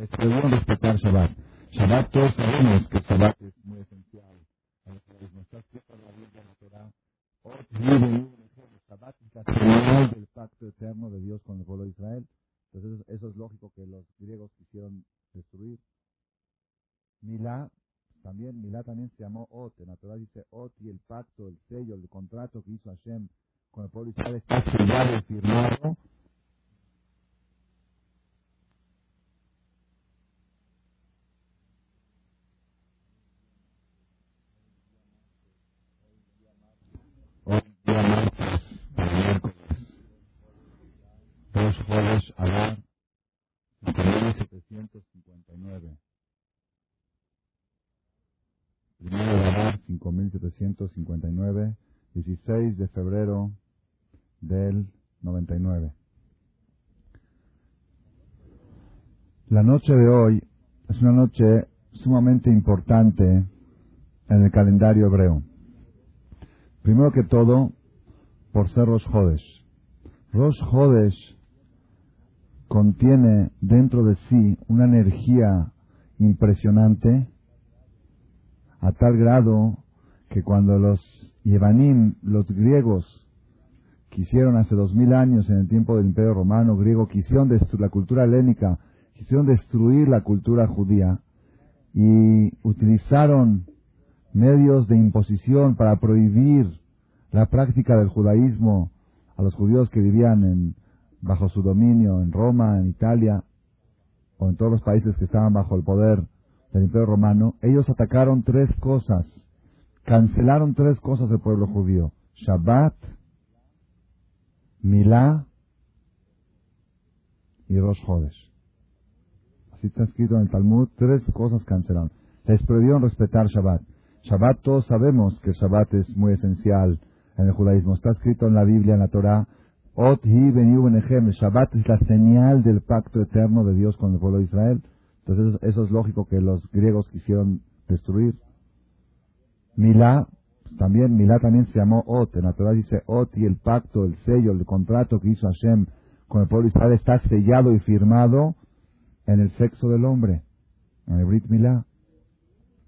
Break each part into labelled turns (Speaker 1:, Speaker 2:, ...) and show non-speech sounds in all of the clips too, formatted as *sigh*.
Speaker 1: Es prohibido respetar Shabbat. Shabbat todos sabemos que Shabbat es muy esencial. Está escrito la Biblia, la Torah. Es del pacto eterno de Dios con el pueblo de Israel. Entonces eso es lógico que los griegos quisieron destruir. Milá, también, Milá también se llamó Ot. En la Torah dice Ot y el pacto, el sello, el contrato que hizo Hashem con el pueblo de Israel está sellado y firmado Hoy día martes, para miércoles, dos jueves, Adar, 5759. Primero de Adar, 5759, 16 de febrero del 99. La noche de hoy es una noche sumamente importante en el calendario hebreo. Primero que todo, por ser Rosh Hodesh. Rosh Hodesh contiene dentro de sí una energía impresionante a tal grado que cuando los Yevanim, los griegos, quisieron hace dos mil años en el tiempo del Imperio Romano griego, quisieron la cultura helénica, quisieron destruir la cultura judía y utilizaron medios de imposición para prohibir la práctica del judaísmo a los judíos que vivían en, bajo su dominio en Roma, en Italia o en todos los países que estaban bajo el poder del Imperio Romano, ellos atacaron tres cosas, cancelaron tres cosas del pueblo judío, Shabbat, Milá y Rosh Hodesh. Así está escrito en el Talmud, tres cosas cancelaron. Les prohibieron respetar Shabbat. Shabbat todos sabemos que Shabbat es muy esencial en el judaísmo. Está escrito en la Biblia, en la Torah, Ot hi Shabbat es la señal del pacto eterno de Dios con el pueblo de Israel. Entonces eso, es lógico que los griegos quisieron destruir. Milá, también, Milá también se llamó Ot. En la Torah dice Ot y el pacto, el sello, el contrato que hizo Hashem con el pueblo de Israel está sellado y firmado en el sexo del hombre, en el Brit Milá.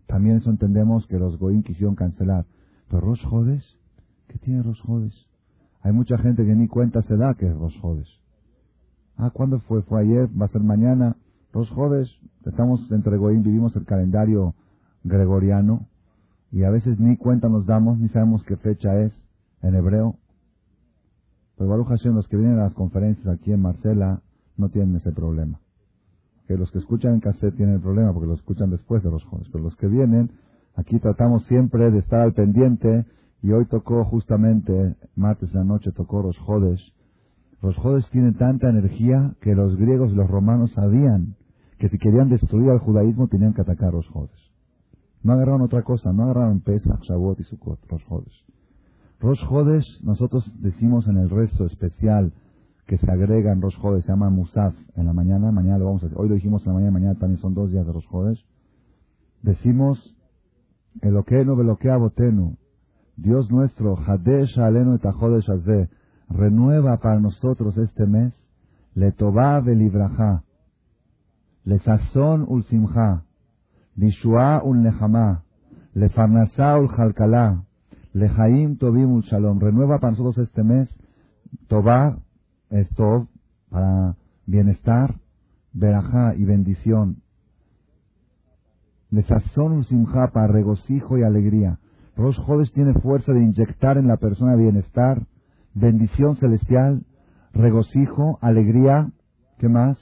Speaker 1: También eso entendemos que los Goín quisieron cancelar. Pero Rosh Jodes, ¿qué tiene Rosh Jodes? Hay mucha gente que ni cuenta se da que es Rosh Jodes. Ah, ¿cuándo fue? Fue ayer, va a ser mañana. Rosh Jodes, estamos entre Goín, vivimos el calendario gregoriano y a veces ni cuenta nos damos, ni sabemos qué fecha es en hebreo. Pero Baruch Hashem, los que vienen a las conferencias aquí en Marcela, no tienen ese problema que los que escuchan en cassette tienen el problema porque lo escuchan después de los jóvenes, pero los que vienen, aquí tratamos siempre de estar al pendiente y hoy tocó justamente, martes en la noche tocó los jodes. Los jodes tienen tanta energía que los griegos y los romanos sabían que si querían destruir al judaísmo tenían que atacar a los jodes. No agarraron otra cosa, no agarraron Pesach, Shavuot y Sukkot, los jodes. Los jodes, nosotros decimos en el rezo especial que se agrega en Rosh se llama Musaf en la mañana, mañana lo vamos a hoy lo dijimos en la mañana, mañana también son dos días de Rosh Decimos, Eloqueno veloquea botenu, Dios nuestro, Hadesh alenu et azeh, renueva para nosotros este mes, le toba velibraja, le sazón ul simcha, lishua ul nehama, le farnasá ul jalkalá, le jaim tobim ul shalom, renueva para nosotros este mes, toba esto para bienestar, verajá y bendición. Lesazón simja para regocijo y alegría. Rosh Jodes tiene fuerza de inyectar en la persona bienestar, bendición celestial, regocijo, alegría, ¿qué más?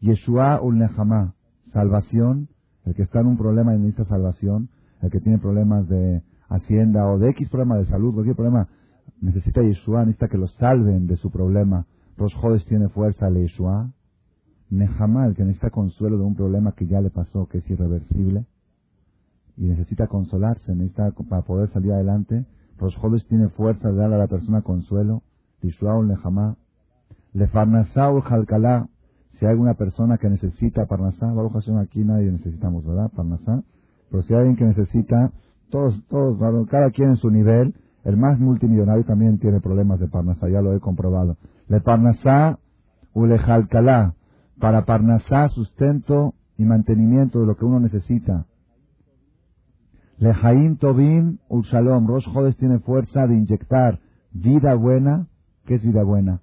Speaker 1: Yeshua ul Nehama, salvación, el que está en un problema y necesita salvación, el que tiene problemas de hacienda o de X problema de salud, cualquier problema, necesita Yeshua, necesita que lo salven de su problema. Los Jodes tiene fuerza le Yeshua. Nehama, el que necesita consuelo de un problema que ya le pasó, que es irreversible, y necesita consolarse, necesita para poder salir adelante. Los Jodes tiene fuerza de dar a la persona consuelo. Yeshua o Nehama. Le Farnasá Jalcalá, si hay alguna persona que necesita Parnasá, Baruch aquí nadie necesitamos, ¿verdad? Parnasá. Pero si hay alguien que necesita, todos, todos, cada quien en su nivel, el más multimillonario también tiene problemas de Parnasá, ya lo he comprobado. Le Parnasá Ulejalcalá. para parnasá, sustento y mantenimiento de lo que uno necesita. Lejaim Tobim Ul Shalom. Rosh Jodes tiene fuerza de inyectar vida buena. ¿Qué es vida buena?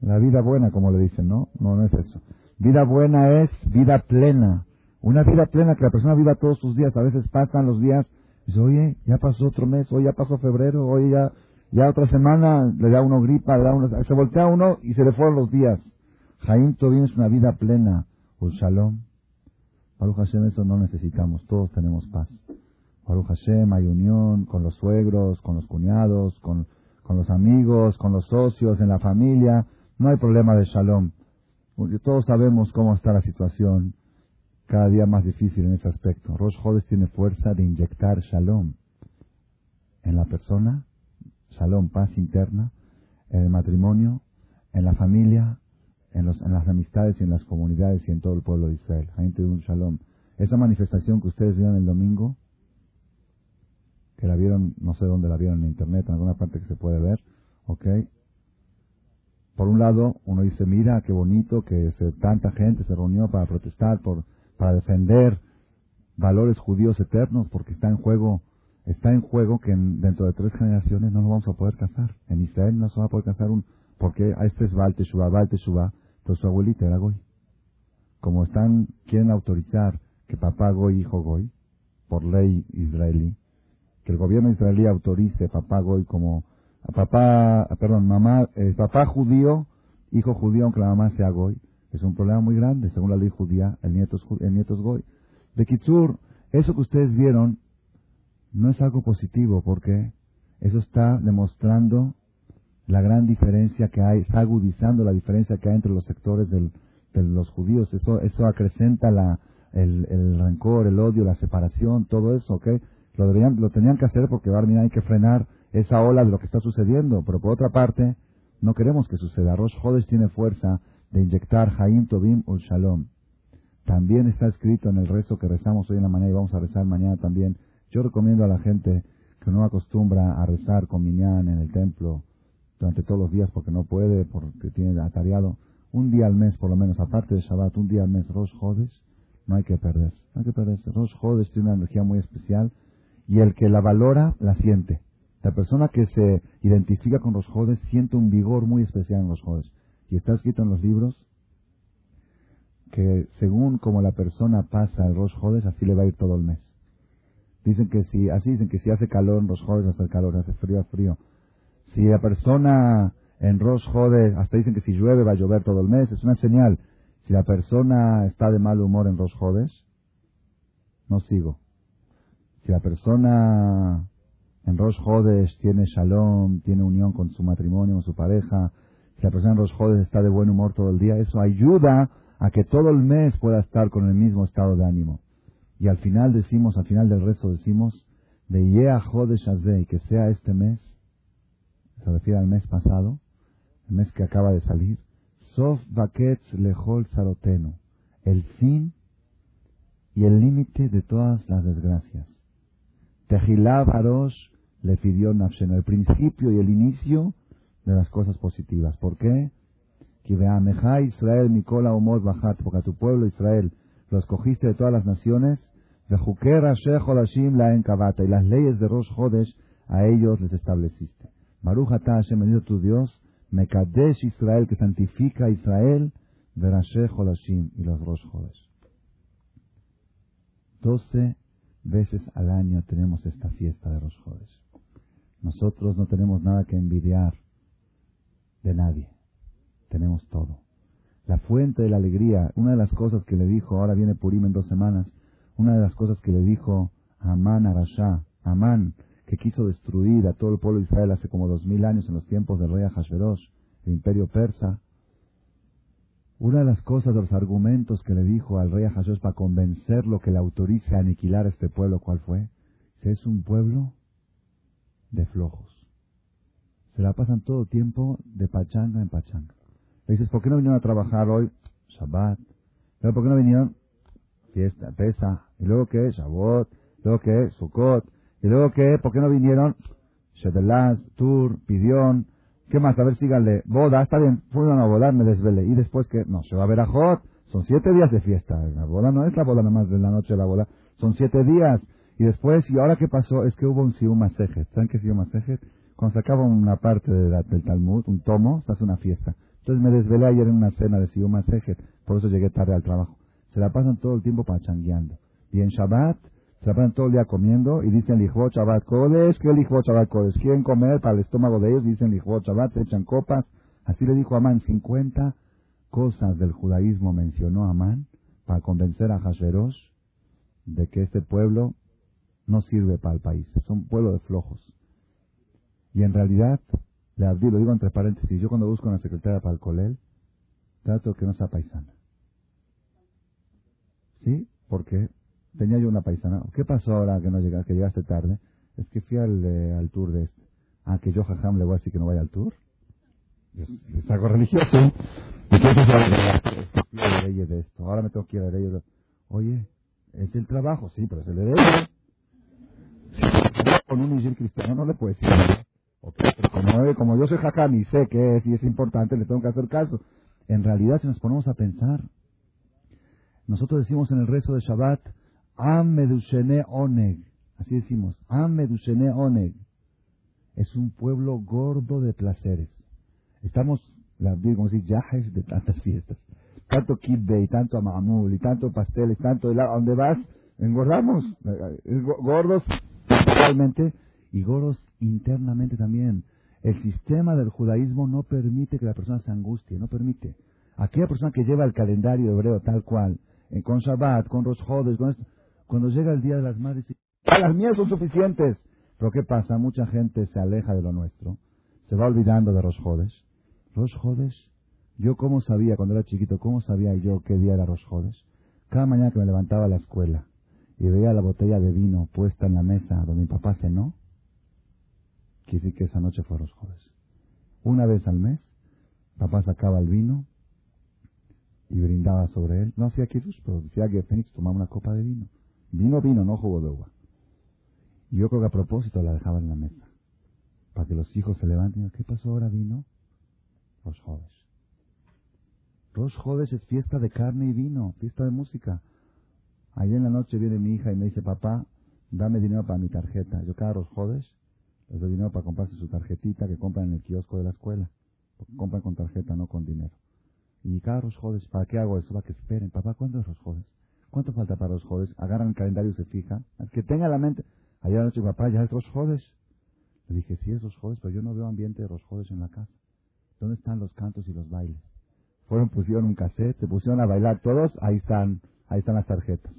Speaker 1: La vida buena, como le dicen, ¿no? No, no es eso. Vida buena es vida plena. Una vida plena que la persona viva todos sus días. A veces pasan los días dice, oye, ya pasó otro mes, hoy ya pasó febrero, hoy ya, ya otra semana le da uno gripa, le da uno, se voltea uno y se le fueron los días. Jaim Tobim es una vida plena. Ul Shalom. Baruch Hashem, eso no necesitamos. Todos tenemos paz. Baruch Hashem, hay unión con los suegros, con los cuñados, con, con los amigos, con los socios, en la familia. No hay problema de shalom. Porque todos sabemos cómo está la situación cada día más difícil en ese aspecto. Rosh Hodes tiene fuerza de inyectar shalom en la persona, shalom, paz interna, en el matrimonio, en la familia, en, los, en las amistades y en las comunidades y en todo el pueblo de Israel. Gente de un shalom. Esa manifestación que ustedes vieron el domingo, que la vieron, no sé dónde la vieron en internet, en alguna parte que se puede ver, ¿ok? Por un lado, uno dice, mira, qué bonito que se, tanta gente se reunió para protestar, por, para defender valores judíos eternos, porque está en juego, está en juego que dentro de tres generaciones no nos vamos a poder casar. En Israel no se va a poder casar un, porque a este es Baal Teshuvah, Baal Teshuvah, pero su abuelita era Goy. Como están, quieren autorizar que papá Goy, hijo Goy, por ley israelí, que el gobierno israelí autorice papá Goy como papá, perdón, mamá, eh, papá judío, hijo judío, aunque la mamá sea Goy, es un problema muy grande, según la ley judía, el nieto es, el nieto Goy. De Kitsur, eso que ustedes vieron no es algo positivo, porque eso está demostrando la gran diferencia que hay, está agudizando la diferencia que hay entre los sectores del, de los judíos. Eso, eso acrecenta la, el, el rencor, el odio, la separación, todo eso, ¿ok? Lo, deberían, lo tenían que hacer porque Barmina hay que frenar esa ola de lo que está sucediendo. Pero por otra parte, no queremos que suceda. Rosh Hodesh tiene fuerza de inyectar Haim Tobim ul Shalom. También está escrito en el rezo que rezamos hoy en la mañana y vamos a rezar mañana también. Yo recomiendo a la gente que no acostumbra a rezar con Minyan en el templo durante todos los días porque no puede, porque tiene atareado, un día al mes por lo menos, aparte de Shabbat, un día al mes, Rosh Hodesh, no hay que perderse. No hay que. Rosh tiene una energía muy especial y el que la valora, la siente. La persona que se identifica con los Hodesh siente un vigor muy especial en los Hodesh. Y está escrito en los libros que según como la persona pasa el Rosh Hodesh, así le va a ir todo el mes. Dicen que si, así dicen que si hace calor en Rosh Hodesh, hace calor, hace frío, frío. Si la persona en Rosh Hodesh, hasta dicen que si llueve va a llover todo el mes, es una señal. Si la persona está de mal humor en Rosh Hodesh, no sigo. Si la persona en Rosh Hodesh tiene shalom, tiene unión con su matrimonio, con su pareja, si la persona en Rosh Hodesh está de buen humor todo el día, eso ayuda a que todo el mes pueda estar con el mismo estado de ánimo. Y al final decimos, al final del rezo decimos, de Yea que sea este mes se refiere al mes pasado, el mes que acaba de salir, Sof Baketz Lehol Saroteno, el fin y el límite de todas las desgracias. Tehilá Barosh le pidió el principio y el inicio de las cosas positivas. ¿Por qué? Israel Mikola Omot Bajat, porque a tu pueblo Israel lo escogiste de todas las naciones, y las leyes de Rosh Hodesh a ellos les estableciste. Baruch Hashem, bendito tu Dios, Mekadesh Israel, que santifica a Israel, Verashe y los Rosh Hodesh. Doce veces al año tenemos esta fiesta de Rosh Hodesh. Nosotros no tenemos nada que envidiar de nadie. Tenemos todo. La fuente de la alegría, una de las cosas que le dijo, ahora viene Purim en dos semanas, una de las cosas que le dijo Amán Arashá, Amán, que quiso destruir a todo el pueblo de Israel hace como dos mil años en los tiempos del rey Ahasverosh, el imperio persa. Una de las cosas, de los argumentos que le dijo al rey Ahasverosh para convencerlo que le autorice a aniquilar este pueblo, ¿cuál fue? Que es un pueblo de flojos. Se la pasan todo tiempo de pachanga en pachanga. Le dices, ¿por qué no vinieron a trabajar hoy? Shabbat. ¿Pero por qué no vinieron? Fiesta, pesa. ¿Y luego qué? Shabbat. ¿Luego qué? Sukkot. Y luego, ¿qué? ¿Por qué no vinieron? Shedelaz, Tur, Pidión. ¿Qué más? A ver, síganle. Boda, está bien. Fueron a boda, me desvele. Y después, que No, se va a ver a Jot. Son siete días de fiesta. La boda no es la boda nada más de la noche de la boda. Son siete días. Y después, y ahora qué pasó, es que hubo un Siyum Masejet. ¿Saben qué es Siyum Masejet? Cuando una parte de del Talmud, un tomo, se hace una fiesta. Entonces me desvelé ayer en una cena de Siyum Masejet. Por eso llegué tarde al trabajo. Se la pasan todo el tiempo pachangueando. Y en Shabbat, se la pasan todo el día comiendo y dicen Lijbot Shabbat Kodesh, ¿qué Lijbot Shabbat Kodesh? Quieren comer para el estómago de ellos, dicen Lijbot Shabbat, se echan copas. Así le dijo Amán, 50 cosas del judaísmo mencionó Amán para convencer a Hashverosh de que este pueblo no sirve para el país, es un pueblo de flojos. Y en realidad, le abrí, lo digo entre paréntesis, yo cuando busco una secretaria para el colel, trato que no sea paisana. ¿Sí? Porque tenía yo una paisana. ¿Qué pasó ahora que no llegaste, que llegaste tarde? Es que fui al, eh, al tour de este. Ah, que yo jajam le voy a decir que no vaya al tour. Es, es algo religioso. ¿Y qué de de esto? Ahora me tengo que ir de... Oye, es el trabajo, sí, pero es el derecho. Si con un cristiano no le puedes decir pero como, como yo soy jajam y sé que es y es importante, le tengo que hacer caso. En realidad, si nos ponemos a pensar, nosotros decimos en el rezo de Shabbat, Am medushene oneg. Así decimos, Am medushene oneg. Es un pueblo gordo de placeres. Estamos, la como decir, yajes de tantas fiestas. Tanto kibbe y tanto amamul y tanto pasteles, tanto helado. ¿A dónde vas? Engordamos. Gordos realmente y gordos internamente también. El sistema del judaísmo no permite que la persona se angustie, no permite. Aquella persona que lleva el calendario hebreo tal cual, con Shabbat, con Rosh Hodesh, con esto, cuando llega el Día de las Madres, las mías son suficientes. Pero ¿qué pasa? Mucha gente se aleja de lo nuestro, se va olvidando de. Rosh Hodesh, yo cómo sabía, cuando era chiquito, cómo sabía yo qué día era Rosh Hodesh. Cada mañana que me levantaba a la escuela y veía la botella de vino puesta en la mesa donde mi papá cenó, quiere decir que esa noche fue Rosh Hodesh. Una vez al mes, papá sacaba el vino y brindaba sobre él. No hacía kiddush, pero decía que Fénix tomaba una copa de vino. Vino, vino, no jugo de uva. Y yo creo que a propósito la dejaba en la mesa. Para que los hijos se levanten ¿qué pasó ahora vino? Rosh Hodesh. Rosh Hodesh es fiesta de carne y vino, fiesta de música. Ayer en la noche viene mi hija y me dice, papá, dame dinero para mi tarjeta. Yo cada Rosh Hodesh les doy dinero para comprarse su tarjetita que compran en el kiosco de la escuela. Porque compran con tarjeta, no con dinero. Y cada Rosh ¿para qué hago eso? Para que esperen. Papá, ¿cuándo es Rosh ¿Cuánto falta para los Jodes? Agarran el calendario y se fijan. Es que tenga la mente. Ayer anoche, papá, ya es Rosh Le dije, sí es Rosh pero yo no veo ambiente de Rosh en la casa. ¿Dónde están los cantos y los bailes? Fueron, pusieron un cassette, se pusieron a bailar todos, ahí están, ahí están las tarjetas.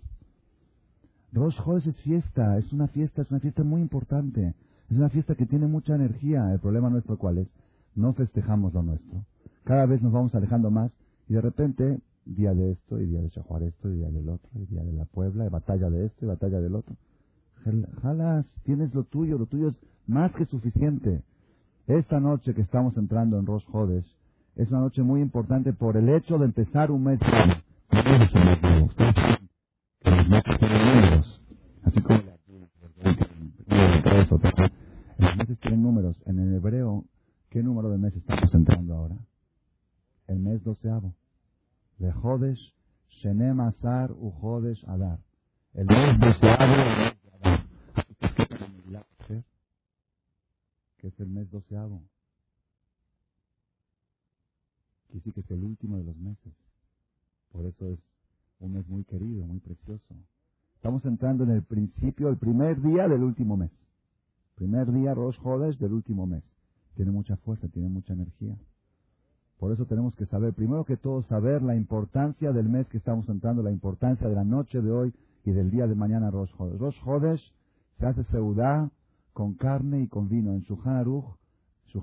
Speaker 1: Rosh es fiesta, es una fiesta, es una fiesta muy importante. Es una fiesta que tiene mucha energía. El problema nuestro, ¿cuál es? No festejamos lo nuestro cada vez nos vamos alejando más y de repente, día de esto, y día de Chajuar esto, y día del otro, y día de la Puebla, y batalla de esto, y batalla del otro. Jalas, tienes lo tuyo, lo tuyo es más que suficiente. Esta noche que estamos entrando en Rosh Hodesh es una noche muy importante por el hecho de empezar un mes. Así como los meses tienen números. En el hebreo, ¿qué número de meses estamos entrando ahora? el mes doceavo. De Jodesh, Shenem Azar, U Jodesh Adar. El mes doceavo el mes. Que es el mes doceavo. Que sí que es el último de los meses. Por eso es un mes muy querido, muy precioso. Estamos entrando en el principio, el primer día del último mes. Primer día, Rosh Jodesh del último mes. Tiene mucha fuerza, tiene mucha energía. Por eso tenemos que saber, primero que todo, saber la importancia del mes que estamos entrando, la importancia de la noche de hoy y del día de mañana Rosh Hodesh. Rosh Hodesh se hace seudá con carne y con vino. En Shulchan Aruch,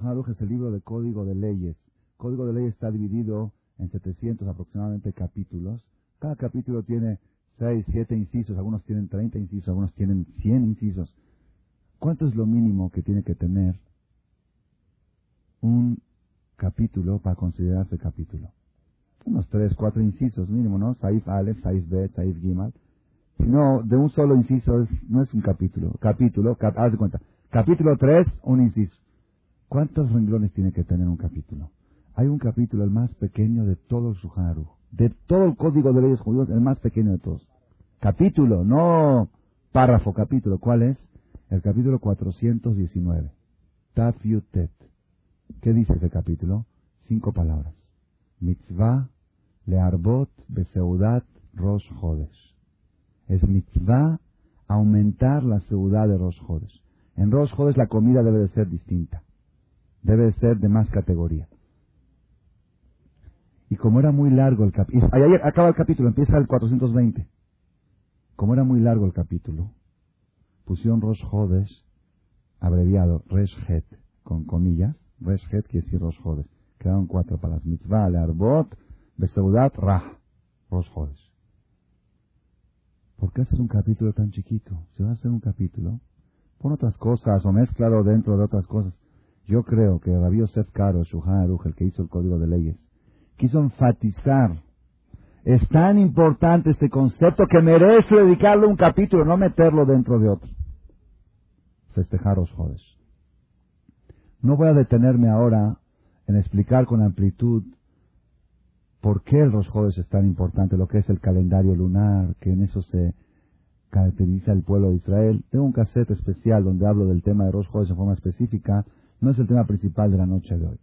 Speaker 1: Aruch es el libro de código de leyes. código de leyes está dividido en 700 aproximadamente capítulos. Cada capítulo tiene 6, 7 incisos, algunos tienen 30 incisos, algunos tienen 100 incisos. ¿Cuánto es lo mínimo que tiene que tener un capítulo para considerarse capítulo. Unos tres, cuatro incisos mínimo, ¿no? Saif Aleph, Saif Bet, Saif Gimal. Si no, de un solo inciso no es un capítulo. Capítulo, haz de cuenta. Capítulo tres, un inciso. ¿Cuántos renglones tiene que tener un capítulo? Hay un capítulo, el más pequeño de todo el Shulchan De todo el código de leyes judíos, el más pequeño de todos. Capítulo, no párrafo, capítulo. ¿Cuál es? El capítulo 419. Taf Yutet. ¿Qué dice ese capítulo? Cinco palabras. Mitzvah learbot beseudat rosh jodesh. Es mitzvah aumentar la seudad de rosh jodesh. En rosh jodesh la comida debe de ser distinta. Debe de ser de más categoría. Y como era muy largo el capítulo, acaba el capítulo, empieza el 420. Como era muy largo el capítulo, pusieron Rosh Hodesh, abreviado Reshet, con comillas, Reshet quiere decir Rosh Hodesh. Quedaron cuatro palabras, Mitzvah, Arbot, Beseudat, Rah, Rosh Hodesh. ¿Por qué haces un capítulo tan chiquito? Si vas a hacer un capítulo, pon otras cosas o mezclado dentro de otras cosas. Yo creo que Rabbi Yosef Karo, Shuhan Aruch, el que hizo el Código de Leyes, quiso enfatizar. Es tan importante este concepto que merece dedicarle un capítulo, no meterlo dentro de otro. Festejaros, jodes. No voy a detenerme ahora en explicar con amplitud por qué el Rosh es tan importante, lo que es el calendario lunar, que en eso se caracteriza el pueblo de Israel. Tengo un cassette especial donde hablo del tema de Rosh en forma específica. No es el tema principal de la noche de hoy.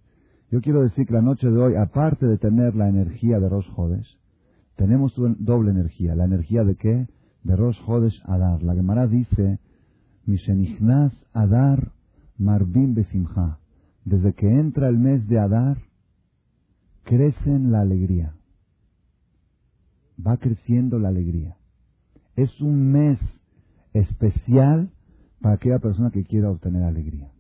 Speaker 1: Yo quiero decir que la noche de hoy, aparte de tener la energía de Rosh Hodesh, tenemos doble energía. ¿La energía de qué? De Rosh Hodesh Adar. La Gemara dice, Mishenichnas Adar Marbim Besimha. Desde que entra el mes de Adar, crece en la alegría. Va creciendo la alegría. Es un mes especial para aquella persona que quiera obtener alegría.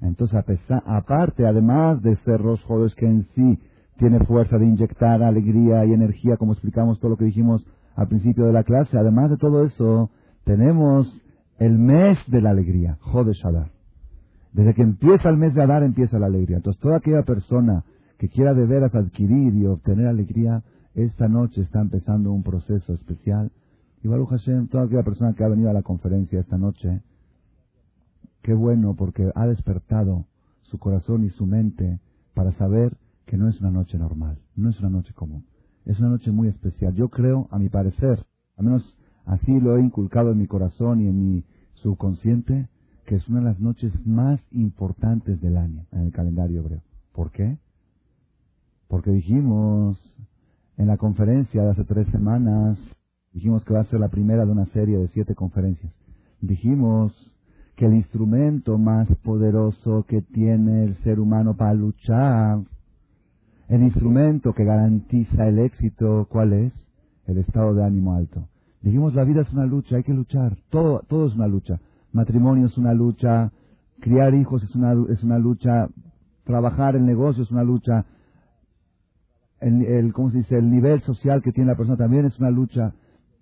Speaker 1: Entonces, aparte, además de ser los jodes que en sí tiene fuerza de inyectar alegría y energía, como explicamos todo lo que dijimos al principio de la clase, además de todo eso, tenemos el mes de la alegría, Jodesh Adar. Desde que empieza el mes de Adar empieza la alegría. Entonces, toda aquella persona que quiera de veras adquirir y obtener alegría, esta noche está empezando un proceso especial. Y Baruch Hashem, toda aquella persona que ha venido a la conferencia esta noche, Qué bueno porque ha despertado su corazón y su mente para saber que no es una noche normal, no es una noche común, es una noche muy especial. Yo creo, a mi parecer, al menos así lo he inculcado en mi corazón y en mi subconsciente, que es una de las noches más importantes del año en el calendario hebreo. ¿Por qué? Porque dijimos en la conferencia de hace tres semanas, dijimos que va a ser la primera de una serie de siete conferencias. Dijimos que el instrumento más poderoso que tiene el ser humano para luchar, el instrumento que garantiza el éxito, ¿cuál es? El estado de ánimo alto. Dijimos, la vida es una lucha, hay que luchar, todo, todo es una lucha. Matrimonio es una lucha, criar hijos es una, es una lucha, trabajar en negocio es una lucha, el, el, ¿cómo se dice? el nivel social que tiene la persona también es una lucha.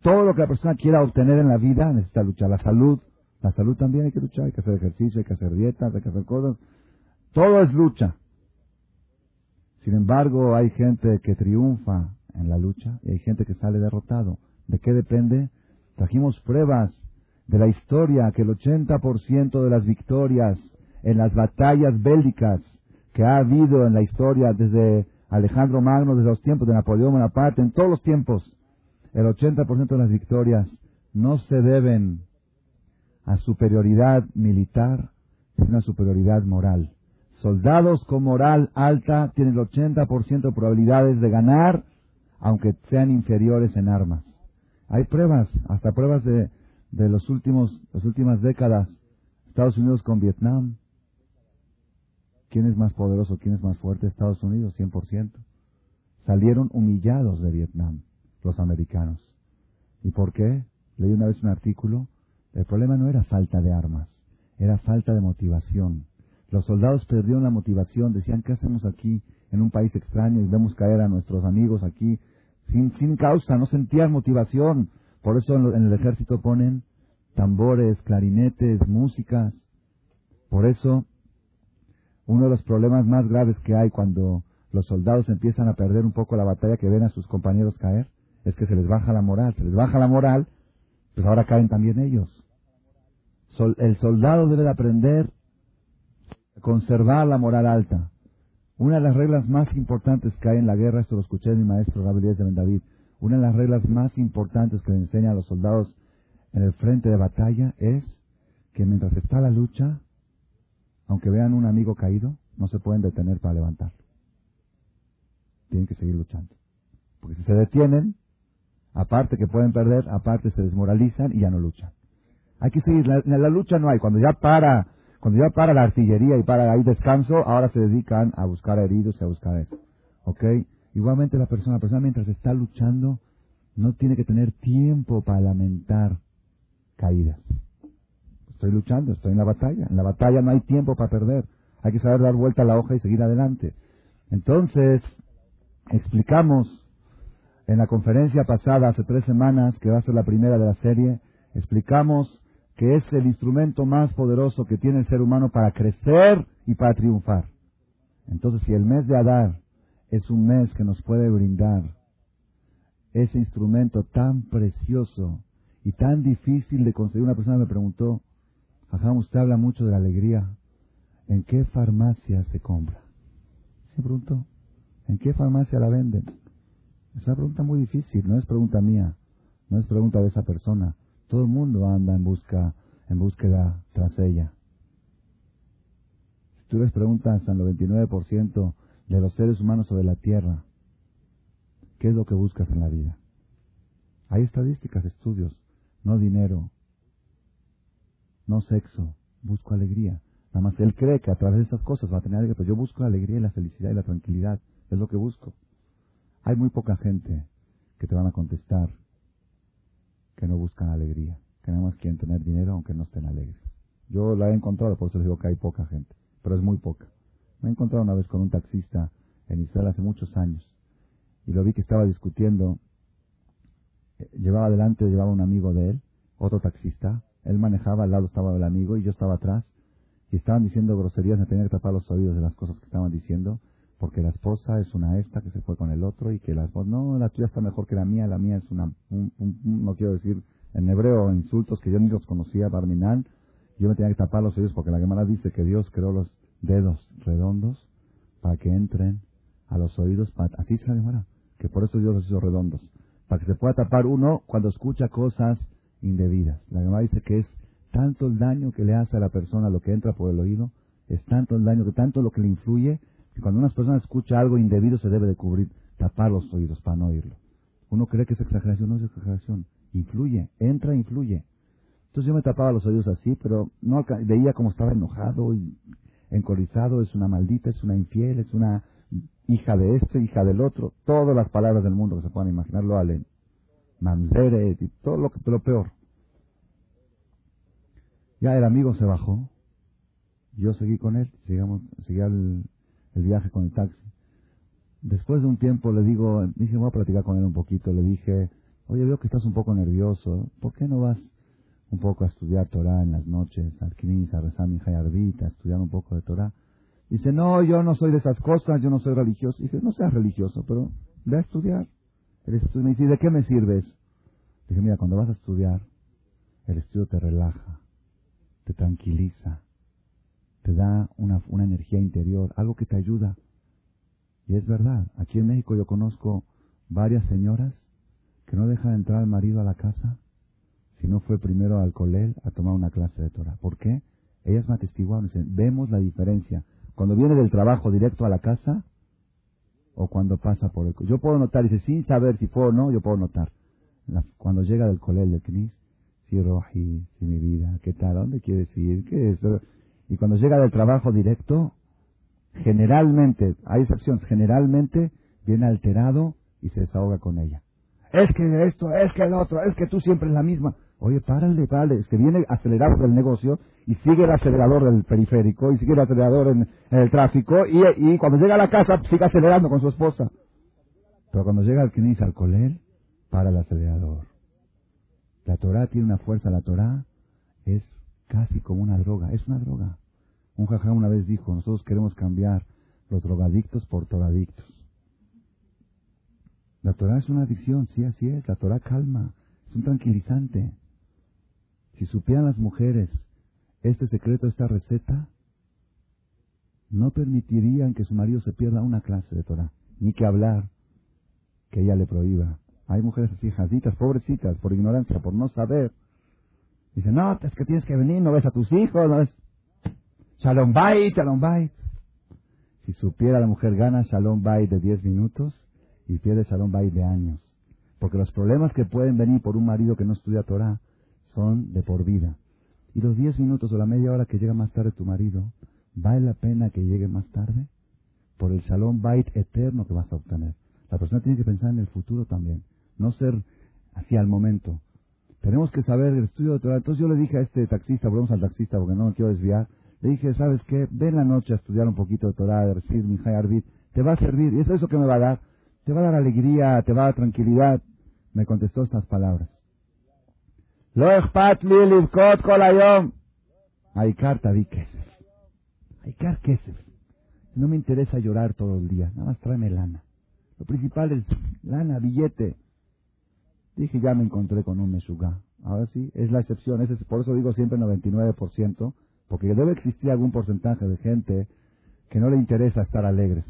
Speaker 1: Todo lo que la persona quiera obtener en la vida necesita luchar. La salud, la salud también hay que luchar, hay que hacer ejercicio, hay que hacer dietas, hay que hacer cosas. Todo es lucha. Sin embargo, hay gente que triunfa en la lucha y hay gente que sale derrotado. ¿De qué depende? Trajimos pruebas de la historia que el 80% de las victorias en las batallas bélicas que ha habido en la historia desde Alejandro Magno, desde los tiempos de Napoleón Bonaparte, en todos los tiempos, el 80% de las victorias no se deben a superioridad militar, sino a superioridad moral. Soldados con moral alta tienen el 80% de probabilidades de ganar, aunque sean inferiores en armas. Hay pruebas, hasta pruebas de, de los últimos, las últimas décadas. Estados Unidos con Vietnam. ¿Quién es más poderoso? ¿Quién es más fuerte? Estados Unidos, 100%. Salieron humillados de Vietnam, los americanos. ¿Y por qué? Leí una vez un artículo el problema no era falta de armas, era falta de motivación. Los soldados perdieron la motivación, decían, ¿qué hacemos aquí en un país extraño y vemos caer a nuestros amigos aquí sin, sin causa? No sentían motivación. Por eso en, en el ejército ponen tambores, clarinetes, músicas. Por eso, uno de los problemas más graves que hay cuando los soldados empiezan a perder un poco la batalla que ven a sus compañeros caer, es que se les baja la moral. Se les baja la moral pues ahora caen también ellos. el soldado debe de aprender conservar la moral alta. Una de las reglas más importantes que hay en la guerra, esto lo escuché de mi maestro Rabbi de Ben David, una de las reglas más importantes que le enseña a los soldados en el frente de batalla es que mientras está la lucha, aunque vean un amigo caído, no se pueden detener para levantarlo. Tienen que seguir luchando. Porque si se detienen, aparte que pueden perder, aparte se desmoralizan y ya no luchan. Hay que seguir, la, la lucha no hay. Cuando ya para, cuando ya para la artillería y para ahí descanso, ahora se dedican a buscar heridos y a buscar eso. ¿Ok? Igualmente la persona, la persona mientras está luchando, no tiene que tener tiempo para lamentar caídas. Estoy luchando, estoy en la batalla. En la batalla no hay tiempo para perder. Hay que saber dar vuelta a la hoja y seguir adelante. Entonces, explicamos en la conferencia pasada, hace tres semanas, que va a ser la primera de la serie, explicamos que es el instrumento más poderoso que tiene el ser humano para crecer y para triunfar. Entonces, si el mes de Adar es un mes que nos puede brindar ese instrumento tan precioso y tan difícil de conseguir, una persona me preguntó, Ajá, usted habla mucho de la alegría. ¿En qué farmacia se compra? Se preguntó. ¿En qué farmacia la venden? Es una pregunta muy difícil, no es pregunta mía, no es pregunta de esa persona. Todo el mundo anda en busca, en búsqueda tras ella. Si tú les preguntas al 99% de los seres humanos sobre la tierra, ¿qué es lo que buscas en la vida? Hay estadísticas, estudios, no dinero, no sexo, busco alegría. Nada más él cree que a través de esas cosas va a tener alegría, pero yo busco la alegría y la felicidad y la tranquilidad, es lo que busco. Hay muy poca gente que te van a contestar que no buscan alegría, que nada más quieren tener dinero aunque no estén alegres. Yo la he encontrado, por eso les digo que hay poca gente, pero es muy poca. Me he encontrado una vez con un taxista en Israel hace muchos años y lo vi que estaba discutiendo, eh, llevaba adelante, llevaba un amigo de él, otro taxista, él manejaba, al lado estaba el amigo y yo estaba atrás. Y estaban diciendo groserías, me tenía que tapar los oídos de las cosas que estaban diciendo, porque la esposa es una esta que se fue con el otro y que la esposa, no, la tuya está mejor que la mía, la mía es una, no quiero decir en hebreo insultos que yo ni los conocía, Barminal. Yo me tenía que tapar los oídos porque la Gemara dice que Dios creó los dedos redondos para que entren a los oídos, así dice la Gemara, que por eso Dios los hizo redondos, para que se pueda tapar uno cuando escucha cosas indebidas. La Gemara dice que es tanto el daño que le hace a la persona lo que entra por el oído, es tanto el daño que tanto lo que le influye, que cuando una persona escucha algo indebido se debe de cubrir, tapar los oídos para no oírlo. Uno cree que es exageración, no es exageración, influye, entra, influye. Entonces yo me tapaba los oídos así, pero no veía como estaba enojado y encorizado, es una maldita, es una infiel, es una hija de este, hija del otro, todas las palabras del mundo que se puedan imaginar lo valen Manzeret y todo lo, que, lo peor. Ya el amigo se bajó, yo seguí con él, seguimos, seguí el, viaje con el taxi. Después de un tiempo le digo, dije, voy a platicar con él un poquito, le dije, oye, veo que estás un poco nervioso, ¿por qué no vas un poco a estudiar Torah en las noches, al Knis, a rezar mi a estudiar un poco de Torah? Dice, no, yo no soy de esas cosas, yo no soy religioso. Dice, no seas religioso, pero ve a estudiar. Estudio me dice, ¿de qué me sirves? Dije, mira, cuando vas a estudiar, el estudio te relaja, te tranquiliza, te da una, una energía interior, algo que te ayuda. Y es verdad, aquí en México yo conozco varias señoras que no dejan entrar al marido a la casa si no fue primero al colel a tomar una clase de Torah. ¿Por qué? Ellas me atestiguaron, dicen, vemos la diferencia. Cuando viene del trabajo directo a la casa, o cuando pasa por el... Yo puedo notar, dice, sin saber si fue o no, yo puedo notar. cuando llega del colegio de Knis, si Roji, si mi vida, ¿qué tal? ¿Dónde quieres ir? ¿Qué es? Y cuando llega del trabajo directo, generalmente, hay excepciones, generalmente viene alterado y se desahoga con ella. Es que esto, es que el otro, es que tú siempre es la misma. Oye, párale, párale, es que viene acelerado del negocio y sigue el acelerador del periférico y sigue el acelerador en, el tráfico y, cuando llega a la casa sigue acelerando con su esposa. Pero cuando llega al Knis, al Colel, para el acelerador. La Torah tiene una fuerza, la Torah es casi como una droga, es una droga. Un jajá una vez dijo, nosotros queremos cambiar los drogadictos por toradictos. La Torah es una adicción, sí, así es, la Torah calma, es un tranquilizante. Si supieran las mujeres este secreto, esta receta, no permitirían que su marido se pierda una clase de Torah, ni que hablar, que ella le prohíba. Hay mujeres así, jazitas, pobrecitas, por ignorancia, por no saber. Dicen, no, es que tienes que venir, no ves a tus hijos, no ves. Shalom Bait, Shalom Bait. Si supiera la mujer gana Shalom Bait de 10 minutos y pierde Shalom Bait de años. Porque los problemas que pueden venir por un marido que no estudia Torah son de por vida. Y los 10 minutos o la media hora que llega más tarde tu marido, ¿vale la pena que llegue más tarde? Por el Shalom Bait eterno que vas a obtener. La persona tiene que pensar en el futuro también, no ser así al momento. Tenemos que saber el estudio de Torah. Entonces yo le dije a este taxista, volvemos al taxista porque no me quiero desviar, le dije, ¿sabes qué? Ven la noche a estudiar un poquito de Torah, de recibir Mijay Arbit, te va a servir. ¿Y es eso que me va a dar? Te va a dar alegría, te va a dar tranquilidad. Me contestó estas palabras. Lo expat li livkot kol hayom. Aikar tavi kesef. Aikar kesef. No me interesa llorar todo el día, nada más tráeme lana. Lo principal es lana, billete. Dije, ya me encontré con un mesugá. Ahora sí, es la excepción. Ese, por eso digo siempre 99%, porque debe existir algún porcentaje de gente que no le interesa estar alegres.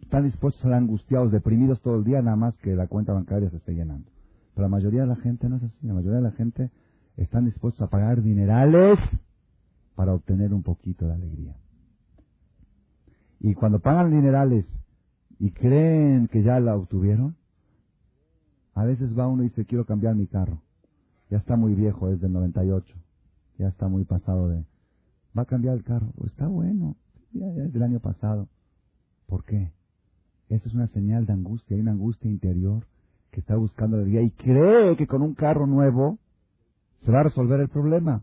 Speaker 1: Están dispuestos a estar angustiados, deprimidos todo el día, nada más que la cuenta bancaria se esté llenando. Pero la mayoría de la gente no es así. La mayoría de la gente están dispuestos a pagar dinerales para obtener un poquito de alegría. Y cuando pagan dinerales y creen que ya la obtuvieron, a veces va uno y dice, quiero cambiar mi carro. Ya está muy viejo, es del 98. Ya está muy pasado de... Va a cambiar el carro. Pues está bueno. Ya, es del año pasado. ¿Por qué? Esa es una señal de angustia. Hay una angustia interior que está buscando alegría y cree que con un carro nuevo se va a resolver el problema.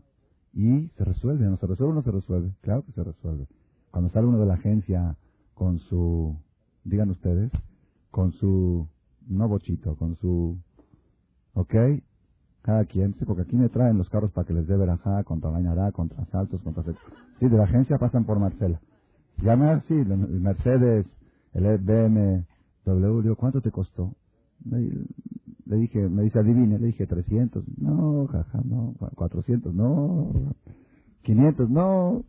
Speaker 1: Y se resuelve. ¿No se resuelve no se resuelve? Claro que se resuelve. Cuando sale uno de la agencia con su digan ustedes, con su, no bochito, con su, ¿ok? Cada quien, sí, porque aquí me traen los carros para que les dé verajá, contra bañará, contra saltos, contra... Sí, de la agencia pasan por Marcela. Llama, sí, el Mercedes, el BMW, digo, ¿cuánto te costó? Le dije, me dice, adivine, le dije, 300. No, jaja, no, 400, no, 500, no.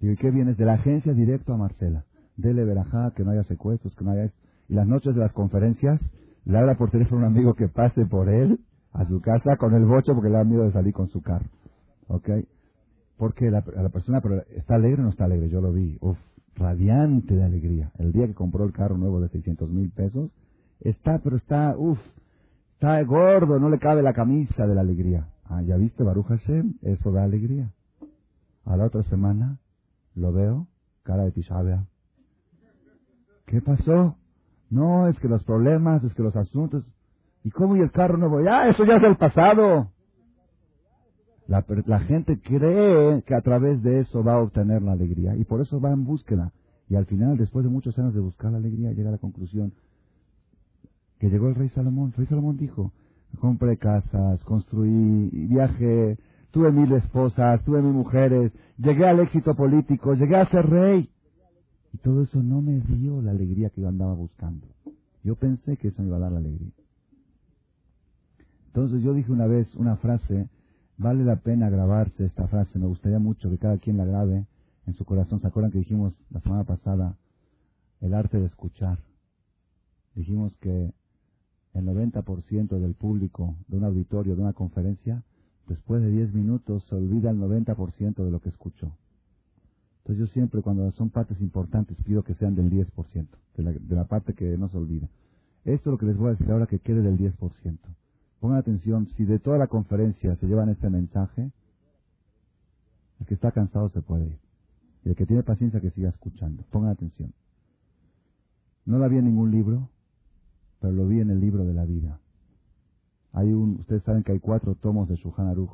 Speaker 1: Digo, ¿y qué vienes? De la agencia directo a Marcela dele verajá, que no haya secuestros, que no haya... Y las noches de las conferencias, le habla por teléfono a un amigo que pase por él a su casa con el bocho porque le da miedo de salir con su carro. ¿Ok? Porque la, la persona pero está alegre o no está alegre, yo lo vi, uf, radiante de alegría. El día que compró el carro nuevo de 600 mil pesos, está, pero está, uff, está gordo, no le cabe la camisa de la alegría. Ah, ya viste, Baruch Hashem, eso da alegría. A la otra semana, lo veo, cara de Tishabea, ¿Qué pasó? No, es que los problemas, es que los asuntos. ¿Y cómo y el carro nuevo? Ya, eso ya es el pasado. La, la, gente cree que a través de eso va a obtener la alegría y por eso va en búsqueda. Y al final, después de muchos años de buscar la alegría, llega a la conclusión que llegó el rey Salomón. El rey Salomón dijo, compré casas, construí, viajé, tuve mil esposas, tuve mil mujeres, llegué al éxito político, llegué a ser rey. Y todo eso no me dio la alegría que yo andaba buscando. Yo pensé que eso me iba a dar la alegría. Entonces yo dije una vez una frase, vale la pena grabarse esta frase, me gustaría mucho que cada quien la grabe en su corazón. ¿Se acuerdan que dijimos la semana pasada el arte de escuchar? Dijimos que el 90% del público de un auditorio, de una conferencia, después de 10 minutos se olvida el 90% de lo que escuchó. Entonces yo siempre cuando son partes importantes pido que sean del 10%, de la, de la parte que no se olvida. Esto es lo que les voy a decir ahora que quede del 10%. Pongan atención, si de toda la conferencia se llevan este mensaje, el que está cansado se puede ir. Y el que tiene paciencia que siga escuchando. Pongan atención. No la vi en ningún libro, pero lo vi en el libro de la vida. Hay un, ustedes saben que hay cuatro tomos de Shuhan Aruch.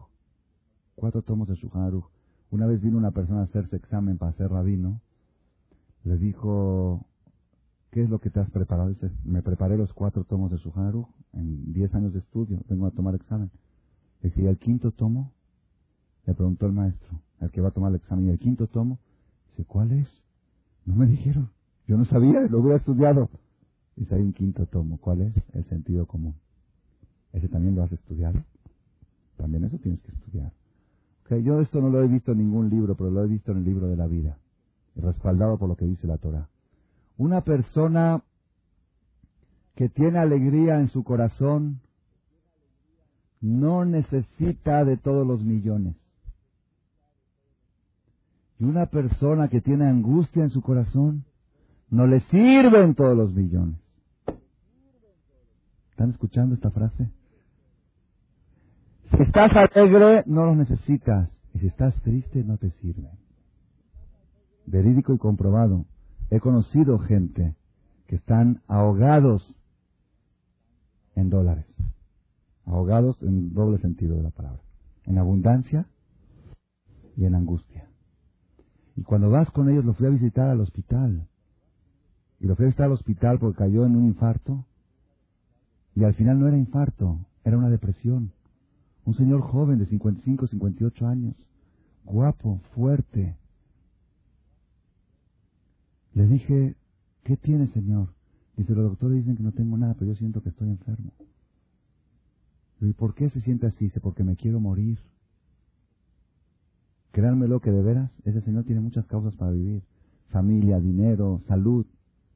Speaker 1: Cuatro tomos de Shuhan Aruch. Una vez vino una persona a hacerse examen para ser rabino. Le dijo, ¿qué es lo que te has preparado? Dice, me preparé los cuatro tomos de Suharu en diez años de estudio. Vengo a tomar examen. Le dije, ¿y el quinto tomo? Le preguntó el maestro, el que va a tomar el examen. ¿Y el quinto tomo? Dice, ¿cuál es? No me dijeron. Yo no sabía, lo hubiera estudiado. Dice, hay un quinto tomo. ¿Cuál es? El sentido común. ¿Ese también lo has estudiado? También eso tienes que estudiar. Que yo esto no lo he visto en ningún libro, pero lo he visto en el libro de la vida, respaldado por lo que dice la Torah. Una persona que tiene alegría en su corazón no necesita de todos los millones. Y una persona que tiene angustia en su corazón no le sirven todos los millones. ¿Están escuchando esta frase? Si estás alegre, no los necesitas. Y si estás triste, no te sirve. Verídico y comprobado. He conocido gente que están ahogados en dólares. Ahogados en doble sentido de la palabra. En abundancia y en angustia. Y cuando vas con ellos, lo fui a visitar al hospital. Y lo fui a visitar al hospital porque cayó en un infarto. Y al final no era infarto, era una depresión. Un señor joven de 55, 58 años, guapo, fuerte. Le dije, ¿qué tiene, señor? Dice, los doctores dicen que no tengo nada, pero yo siento que estoy enfermo. ¿Y por qué se siente así? Dice, porque me quiero morir. Créanmelo que de veras, ese señor tiene muchas causas para vivir. Familia, dinero, salud,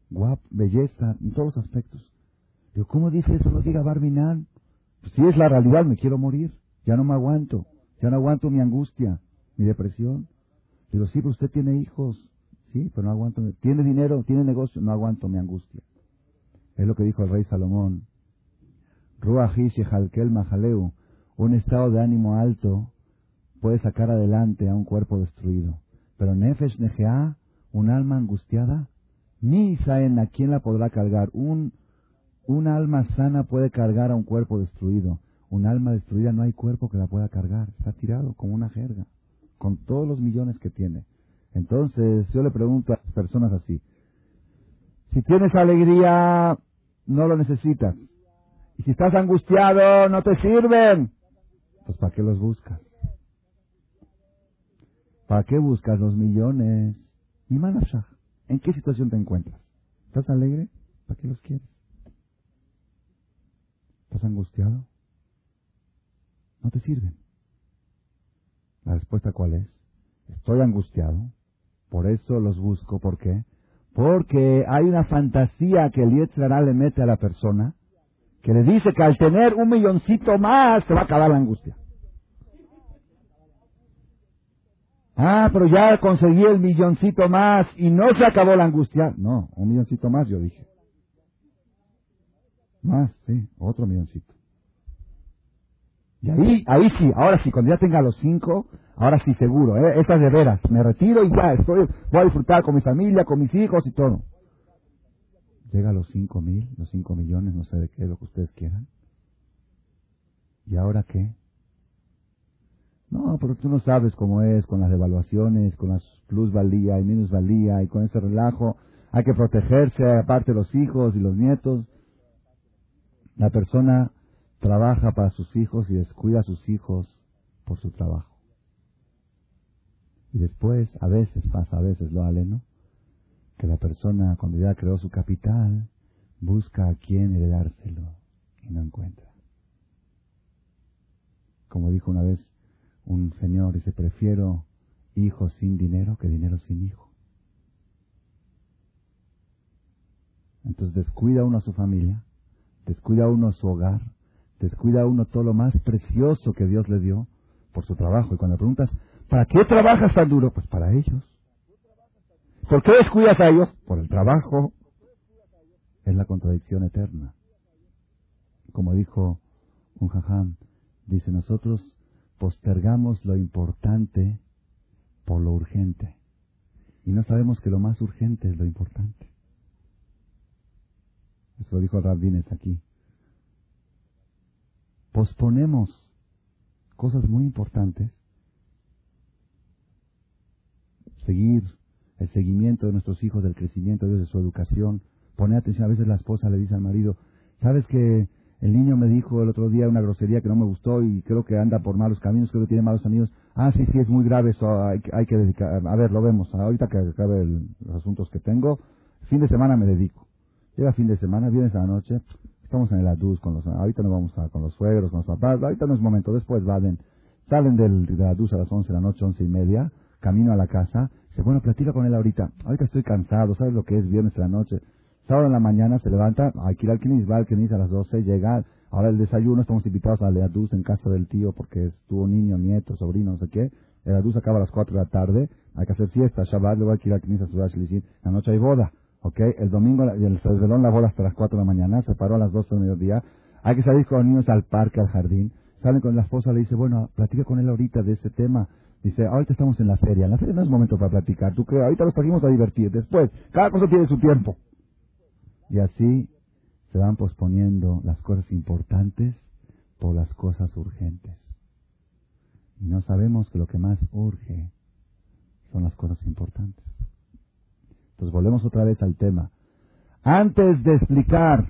Speaker 1: guap, belleza, en todos los aspectos. Digo, ¿cómo dice eso? No diga Barminan. Si es la realidad, me quiero morir. Ya no me aguanto. Ya no aguanto mi angustia, mi depresión. Digo, sí, pero usted tiene hijos. Sí, pero no aguanto. Tiene dinero, tiene negocio, no aguanto mi angustia. Es lo que dijo el rey Salomón. Halkel Mahaleu. Un estado de ánimo alto puede sacar adelante a un cuerpo destruido. Pero Nefesh Negea, un alma angustiada, ni Isaen, ¿a quién la podrá cargar? Un, un alma sana puede cargar a un cuerpo destruido. Un alma destruida no hay cuerpo que la pueda cargar. Está tirado como una jerga, con todos los millones que tiene. Entonces yo le pregunto a las personas así, si tienes alegría, no lo necesitas. Y si estás angustiado, no te sirven. Pues ¿para qué los buscas? ¿Para qué buscas los millones? Y Manashah, ¿en qué situación te encuentras? ¿Estás alegre? ¿Para qué los quieres? ¿Estás angustiado? No te sirven. La respuesta cuál es? Estoy angustiado, por eso los busco. ¿Por qué? Porque hay una fantasía que el Yetzirah le mete a la persona que le dice que al tener un milloncito más te va a acabar la angustia. Ah, pero ya conseguí el milloncito más y no se acabó la angustia. No, un milloncito más yo dije. Más, sí, otro milloncito. Y ahí, ahí sí, ahora sí, cuando ya tenga los cinco, ahora sí seguro, ¿eh? esta es de veras, me retiro y ya, estoy, voy a disfrutar con mi familia, con mis hijos y todo. Llega a los cinco mil, los cinco millones, no sé de qué, lo que ustedes quieran. ¿Y ahora qué? No, pero tú no sabes cómo es con las devaluaciones, con las plusvalía y minusvalía y con ese relajo. Hay que protegerse, aparte los hijos y los nietos. La persona trabaja para sus hijos y descuida a sus hijos por su trabajo. Y después, a veces pasa, a veces lo aleno, que la persona cuando ya creó su capital, busca a quién heredárselo y no encuentra. Como dijo una vez un señor, dice, prefiero hijos sin dinero que dinero sin hijo. Entonces descuida uno a su familia, descuida uno a su hogar, descuida uno todo lo más precioso que Dios le dio por su trabajo. Y cuando preguntas, ¿para qué trabajas tan duro? Pues para ellos. ¿Por qué descuidas a ellos? Por el trabajo. Es la contradicción eterna. Como dijo un jajam, dice nosotros postergamos lo importante por lo urgente. Y no sabemos que lo más urgente es lo importante. Eso lo dijo Rabdines aquí posponemos cosas muy importantes, seguir el seguimiento de nuestros hijos, del crecimiento de ellos, de su educación, poner atención, a veces la esposa le dice al marido, ¿sabes que el niño me dijo el otro día una grosería que no me gustó y creo que anda por malos caminos, creo que tiene malos amigos. Ah, sí, sí, es muy grave eso, hay, hay que dedicar. A ver, lo vemos. Ahorita que acabe los asuntos que tengo, fin de semana me dedico. Llega fin de semana, vienes a la noche, Estamos en el adus con los, ahorita no vamos a, con los suegros, con los papás, ahorita no es momento, después va, ven. Salen del, de la ducha a las 11 de la noche, once y media, camino a la casa, dice, bueno, platica con él ahorita. Ahorita estoy cansado, ¿sabes lo que es viernes de la noche? Sábado en la mañana se levanta, hay que ir al Kenis, va al Kenis a las 12, llega, ahora el desayuno, estamos invitados a Leaduz en casa del tío porque estuvo niño, nieto, sobrino, no sé qué. El Leaduz acaba a las 4 de la tarde, hay que hacer fiesta, Shabbat, luego hay que ir al Kenis a Ciudad la noche hay boda, ¿ok? El domingo, el, se la boda hasta las 4 de la mañana, se paró a las 12 del mediodía, hay que salir con los niños al parque, al jardín, salen con la esposa, le dice, bueno, platica con él ahorita de ese tema. Dice, ahorita estamos en la feria. En la feria no es momento para platicar. Tú crees, ahorita nos trajimos a divertir. Después, cada cosa tiene su tiempo. Y así se van posponiendo las cosas importantes por las cosas urgentes. Y no sabemos que lo que más urge son las cosas importantes. Entonces volvemos otra vez al tema. Antes de explicar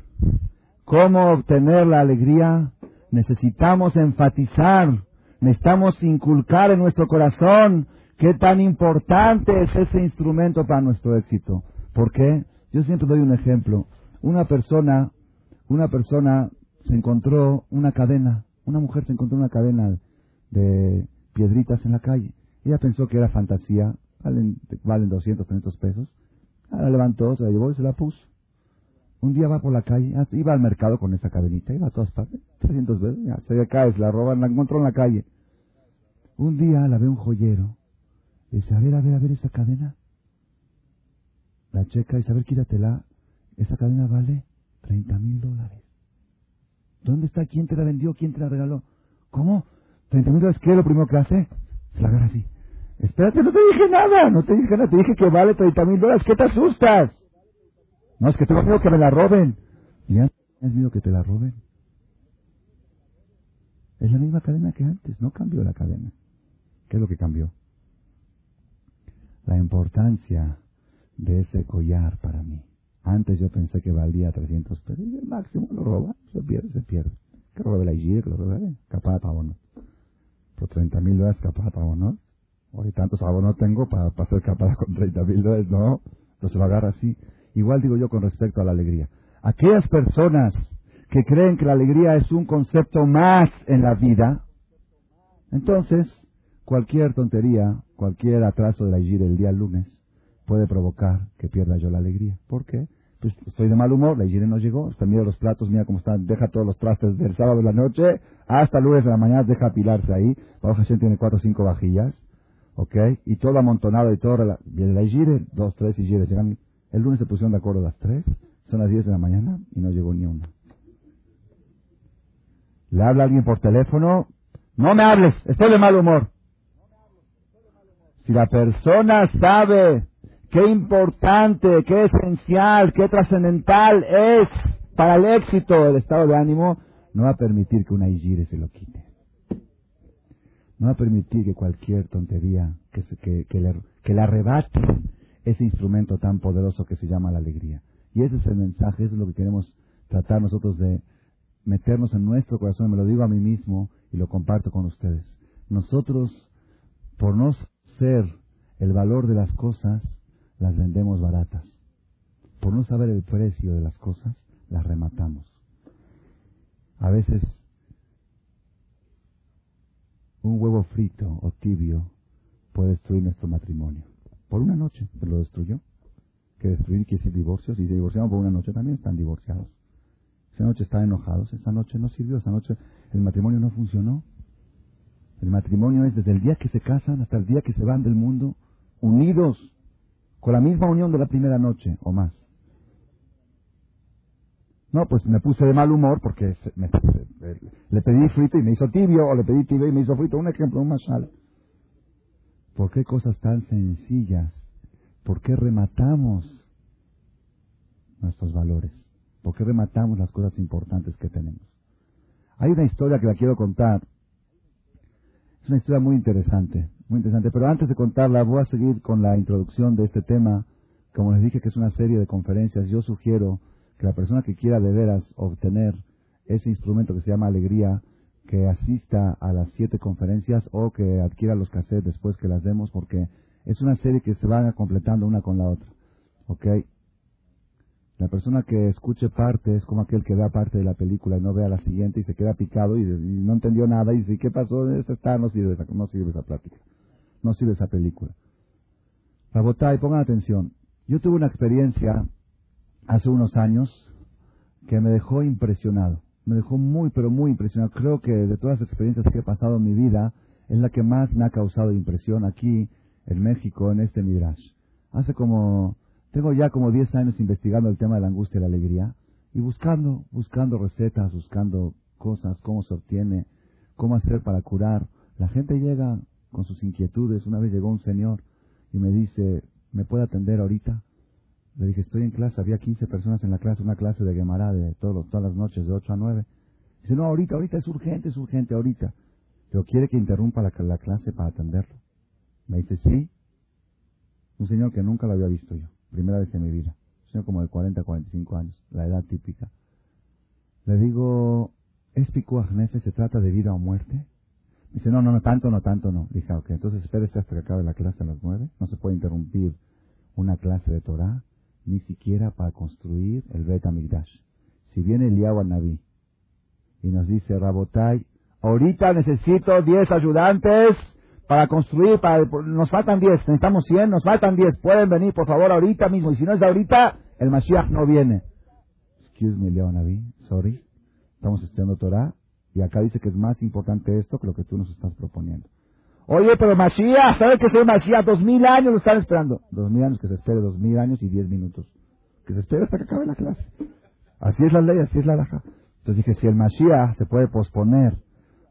Speaker 1: cómo obtener la alegría, necesitamos enfatizar, necesitamos inculcar en nuestro corazón qué tan importante es ese instrumento para nuestro éxito. ¿Por qué? Yo siempre doy un ejemplo. Una persona, una persona se encontró una cadena, una mujer se encontró una cadena de piedritas en la calle. Ella pensó que era fantasía, valen, valen 200, 300 pesos. La levantó, se la llevó y se la puso. Un día va por la calle, ah, iba al mercado con esa cadenita, iba a todas partes, 300 veces, ya, se cae, se la roban, la encontró en la calle. Un día la ve un joyero, dice, a ver, a ver, a ver esa cadena. La checa y dice, a ver, quítatela, esa cadena vale 30 mil dólares. ¿Dónde está? ¿Quién te la vendió? ¿Quién te la regaló? ¿Cómo? ¿30 mil dólares qué es lo primero que hace? Se la agarra así. Espérate, no te dije nada, no te dije nada, te dije que vale 30 mil dólares, ¿qué te asustas? No, es que tengo miedo que me la roben. ¿Ya tienes miedo que te la roben? Es la misma cadena que antes, no cambió la cadena. ¿Qué es lo que cambió? La importancia de ese collar para mí. Antes yo pensé que valía 300 pesos y el máximo lo roba, se pierde, se pierde. Que robe la IG, que lo robe, capaz de. Por 30 mil dólares capaz de abono. Hoy tantos abonos tengo para, para ser capaz con 30 mil dólares, no. Entonces lo agarra así. Igual digo yo con respecto a la alegría. Aquellas personas que creen que la alegría es un concepto más en la vida, entonces cualquier tontería, cualquier atraso de la IG el día lunes puede provocar que pierda yo la alegría. ¿Por qué? Pues estoy de mal humor, la higiene no llegó, usted mira los platos, mira cómo están, deja todos los trastes del sábado de la noche hasta lunes de la mañana, deja apilarse ahí, Bajo gente tiene cuatro o cinco vajillas, ¿ok? Y todo amontonado y todo, viene la higiene, dos, tres higienes, llegan el lunes se pusieron de acuerdo a las 3, son las 10 de la mañana y no llegó ni una. Le habla alguien por teléfono, no me hables, estoy de mal humor. Si la persona sabe qué importante, qué esencial, qué trascendental es para el éxito del estado de ánimo, no va a permitir que una igire se lo quite. No va a permitir que cualquier tontería que, que, que, le, que le arrebate ese instrumento tan poderoso que se llama la alegría. Y ese es el mensaje, eso es lo que queremos tratar nosotros de meternos en nuestro corazón, me lo digo a mí mismo y lo comparto con ustedes. Nosotros, por no ser el valor de las cosas, las vendemos baratas. Por no saber el precio de las cosas, las rematamos. A veces un huevo frito o tibio puede destruir nuestro matrimonio. Por una noche se lo destruyó. Que destruir quiere decir divorcios. Y se divorciaron por una noche también están divorciados. Esa noche están enojados. Esta noche no sirvió. Esta noche el matrimonio no funcionó. El matrimonio es desde el día que se casan hasta el día que se van del mundo, unidos con la misma unión de la primera noche o más. No, pues me puse de mal humor porque le pedí frito y me hizo tibio, o le pedí tibio y me hizo frito. Un ejemplo, un mashal. ¿Por qué cosas tan sencillas? ¿Por qué rematamos nuestros valores? ¿Por qué rematamos las cosas importantes que tenemos? Hay una historia que la quiero contar. Es una historia muy interesante, muy interesante. Pero antes de contarla, voy a seguir con la introducción de este tema. Como les dije que es una serie de conferencias, yo sugiero que la persona que quiera de veras obtener ese instrumento que se llama alegría, que asista a las siete conferencias o que adquiera los cassettes después que las demos, porque es una serie que se van completando una con la otra. ¿Ok? La persona que escuche parte es como aquel que vea parte de la película y no vea la siguiente y se queda picado y, no entendió nada y dice, ¿qué pasó? Esta está, no sirve esa, no sirve esa plática, no sirve esa película. y pongan atención. Yo tuve una experiencia hace unos años que me dejó impresionado. Me dejó muy, pero muy impresionado. Creo que de todas las experiencias que he pasado en mi vida, es la que más me ha causado impresión aquí en México, en este Midrash. Hace como tengo ya como 10 años investigando el tema de la angustia y la alegría y buscando, buscando recetas, buscando cosas, cómo se obtiene, cómo hacer para curar. La gente llega con sus inquietudes. Una vez llegó un señor y me dice, ¿me puede atender ahorita? Le dije, estoy en clase, había 15 personas en la clase, una clase de Gemara de todos, todas las noches, de 8 a 9. Dice, no, ahorita, ahorita es urgente, es urgente, ahorita. Pero quiere que interrumpa la, la clase para atenderlo. Me dice, sí. Un señor que nunca lo había visto yo primera vez en mi vida. Soy como de 40, 45 años, la edad típica. Le digo, ¿es Pikuach ¿Se trata de vida o muerte? Dice, no, no, no, tanto, no, tanto, no. Dije, ok, entonces espérese hasta que acabe la clase a las nueve. No se puede interrumpir una clase de Torah, ni siquiera para construir el Bet Amigdash. Si viene el al Naví y nos dice, Rabotai, ahorita necesito 10 ayudantes para construir, para, nos faltan 10, necesitamos 100, nos faltan 10, pueden venir por favor ahorita mismo, y si no es ahorita, el Mashiach no viene. Excuse me, Leonaví, sorry, estamos estudiando Torah, y acá dice que es más importante esto que lo que tú nos estás proponiendo. Oye, pero Mashiach, ¿sabes que soy Mashiach? Dos mil años lo están esperando. Dos mil años, que se espere dos mil años y diez minutos. Que se espere hasta que acabe la clase. Así es la ley, así es la laja. Entonces dije, si el Mashiach se puede posponer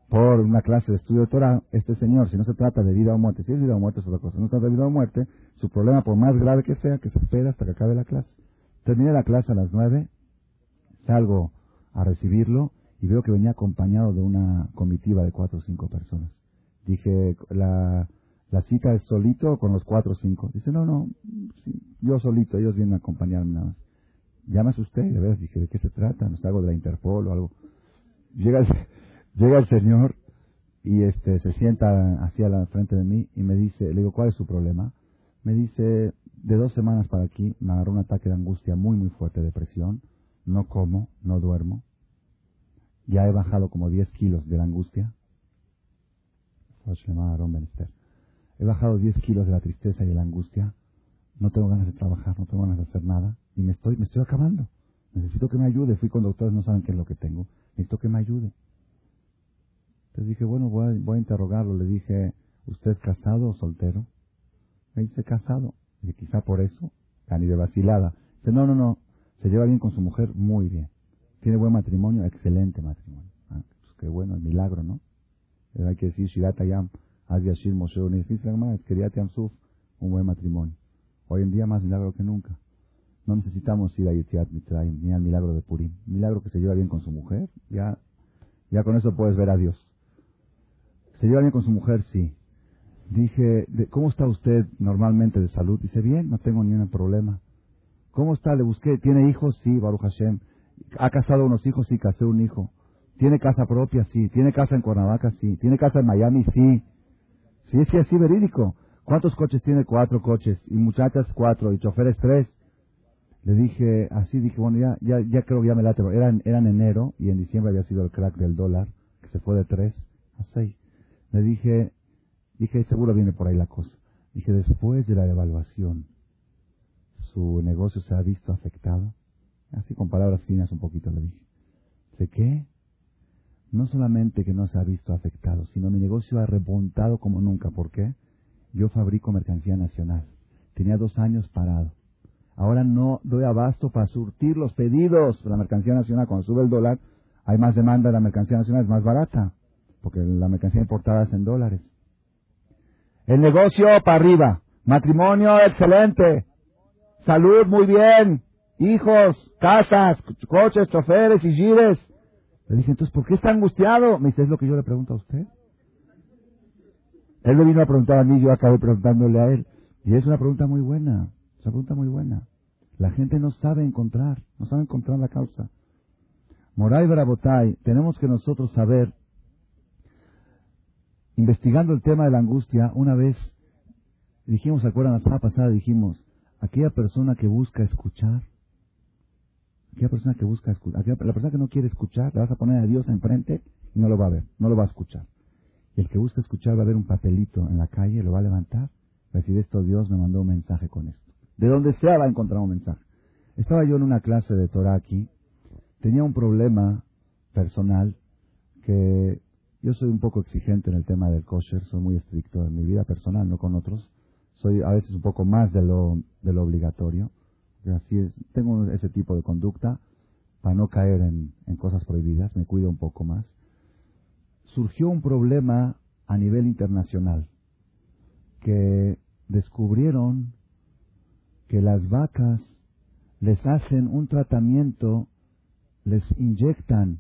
Speaker 1: por una clase de estudio de Torah, este señor, si no se trata de vida o muerte, si es vida o muerte es otra cosa, no se trata de vida o muerte, su problema, por más grave que sea, que se espera hasta que acabe la clase. Terminé la clase a las nueve, salgo a recibirlo y veo que venía acompañado de una comitiva de cuatro o cinco personas. Dije, la, la cita es solito con los cuatro o cinco. Dice, no, no, yo solito, ellos vienen a acompañarme nada más. Llamas usted, de veras, dije, ¿de qué se trata? No sé, algo de la Interpol o algo. Llega *laughs* Llega el Señor y este se sienta hacia la frente de mí y me dice, le digo, ¿cuál es su problema? Me dice, de dos semanas para aquí me agarró un ataque de angustia muy, muy fuerte, depresión. No como, no duermo. Ya he bajado como 10 kilos de la angustia. He bajado 10 kilos de la tristeza y de la angustia. No tengo ganas de trabajar, no tengo ganas de hacer nada. Y me estoy, me estoy acabando. Necesito que me ayude. Fui con doctores, no saben qué es lo que tengo. Necesito que me ayude. Entonces dije, bueno, voy a, voy a interrogarlo. Le dije, ¿usted es casado o soltero? Me dice, casado. Y quizá por eso, ni de vacilada. Dice, no, no, no, se lleva bien con su mujer, muy bien. Tiene buen matrimonio, excelente matrimonio. Ah, pues qué bueno, el milagro, ¿no? Hay que decir, Shirata Yam, Yashir Moshe, Suf, un buen matrimonio. Hoy en día más milagro que nunca. No necesitamos ir a Yetziat Mitzrayim, ni al milagro de Purim. Milagro que se lleva bien con su mujer, ya, ya con eso puedes ver a Dios. ¿Se lleva bien con su mujer? Sí. Dije, ¿cómo está usted normalmente de salud? Dice, bien, no tengo ningún problema. ¿Cómo está? Le busqué. ¿Tiene hijos? Sí, Baruch Hashem. ¿Ha casado unos hijos? Sí, casé un hijo. ¿Tiene casa propia? Sí. ¿Tiene casa en Cuernavaca? Sí. ¿Tiene casa en Miami? Sí. Sí, sí, así verídico. ¿Cuántos coches tiene? Cuatro coches. Y muchachas, cuatro. Y choferes, tres. Le dije, así dije, bueno, ya, ya, creo que ya me late. Eran, eran enero y en diciembre había sido el crack del dólar, que se fue de tres a seis. Le dije, dije, seguro viene por ahí la cosa. Dije, después de la devaluación, ¿su negocio se ha visto afectado? Así con palabras finas un poquito le dije. ¿Sé qué? No solamente que no se ha visto afectado, sino mi negocio ha remontado como nunca. ¿Por qué? Yo fabrico mercancía nacional. Tenía dos años parado. Ahora no doy abasto para surtir los pedidos de la mercancía nacional. Cuando sube el dólar, hay más demanda de la mercancía nacional, es más barata porque la mercancía importada es en dólares. El negocio para arriba, matrimonio excelente, salud muy bien, hijos, casas, coches, choferes y gires. Le dije, entonces, ¿por qué está angustiado? Me dice, es lo que yo le pregunto a usted. Él me vino a preguntar a mí, yo acabé preguntándole a él. Y es una pregunta muy buena, es una pregunta muy buena. La gente no sabe encontrar, no sabe encontrar la causa. Moray Barabotay, tenemos que nosotros saber investigando el tema de la angustia, una vez dijimos, ¿se acuerdan? La semana pasada dijimos, aquella persona que busca escuchar, Aquella persona que la persona que no quiere escuchar, le vas a poner a Dios enfrente y no lo va a ver, no lo va a escuchar. Y el que busca escuchar va a ver un papelito en la calle, lo va a levantar, va a decir, esto Dios me mandó un mensaje con esto. De donde sea va a encontrar un mensaje. Estaba yo en una clase de Torah aquí, tenía un problema personal que yo soy un poco exigente en el tema del kosher, soy muy estricto en mi vida personal, no con otros. Soy a veces un poco más de lo, de lo obligatorio. Así es, tengo ese tipo de conducta para no caer en, en cosas prohibidas, me cuido un poco más. Surgió un problema a nivel internacional que descubrieron que las vacas les hacen un tratamiento, les inyectan,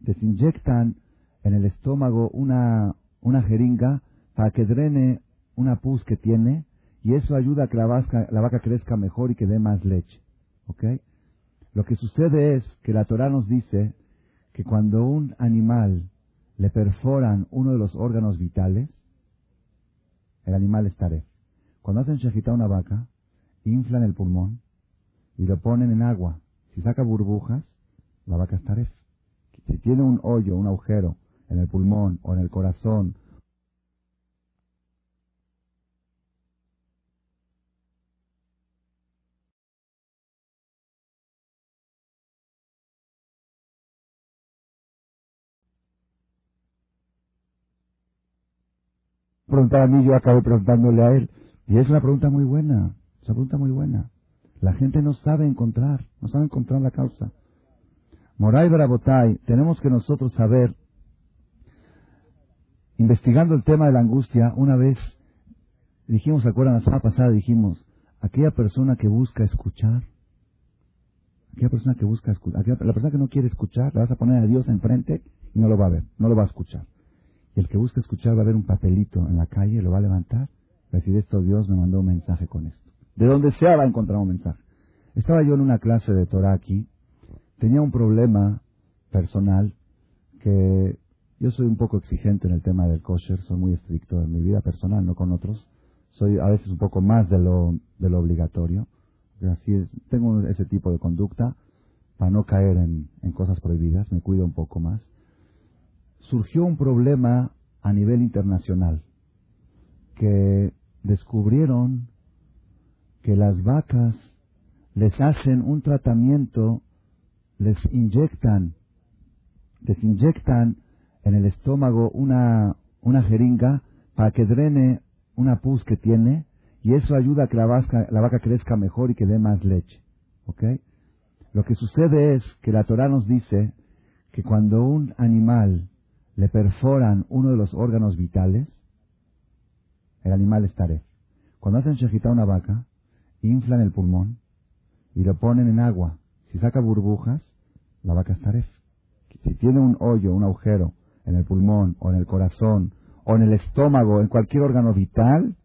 Speaker 1: les inyectan en el estómago una, una jeringa para que drene una pus que tiene y eso ayuda a que la vaca, la vaca crezca mejor y que dé más leche. ¿Ok? Lo que sucede es que la Torah nos dice que cuando un animal le perforan uno de los órganos vitales, el animal estaré. Cuando hacen shejita una vaca, inflan el pulmón y lo ponen en agua. Si saca burbujas, la vaca estaré. Si tiene un hoyo, un agujero en el pulmón o en el corazón preguntar a mí, yo acabé preguntándole a él. Y es una pregunta muy buena, es una pregunta muy buena. La gente no sabe encontrar, no sabe encontrar la causa. Moray Barabotay, tenemos que nosotros saber, investigando el tema de la angustia, una vez dijimos, ¿se acuerdan? La semana pasada dijimos, aquella persona que busca escuchar, aquella persona que busca escuchar, la persona que no quiere escuchar, le vas a poner a Dios enfrente y no lo va a ver, no lo va a escuchar. Y el que busca escuchar va a ver un papelito en la calle, lo va a levantar, va a decir, esto Dios me mandó un mensaje con esto. De donde sea va a encontrar un mensaje. Estaba yo en una clase de Torah aquí, tenía un problema personal que yo soy un poco exigente en el tema del kosher, soy muy estricto en mi vida personal, no con otros. Soy a veces un poco más de lo, de lo obligatorio. Así es, tengo ese tipo de conducta para no caer en, en cosas prohibidas, me cuido un poco más surgió un problema a nivel internacional que descubrieron que las vacas les hacen un tratamiento, les inyectan, les inyectan en el estómago una, una jeringa para que drene una pus que tiene y eso ayuda a que la vaca, la vaca crezca mejor y que dé más leche. ¿Ok? Lo que sucede es que la Torah nos dice que cuando un animal le perforan uno de los órganos vitales, el animal estaré. Cuando hacen shejita una vaca, inflan el pulmón y lo ponen en agua. Si saca burbujas, la vaca estaré. Si tiene un hoyo, un agujero en el pulmón o en el corazón o en el estómago, en cualquier órgano vital,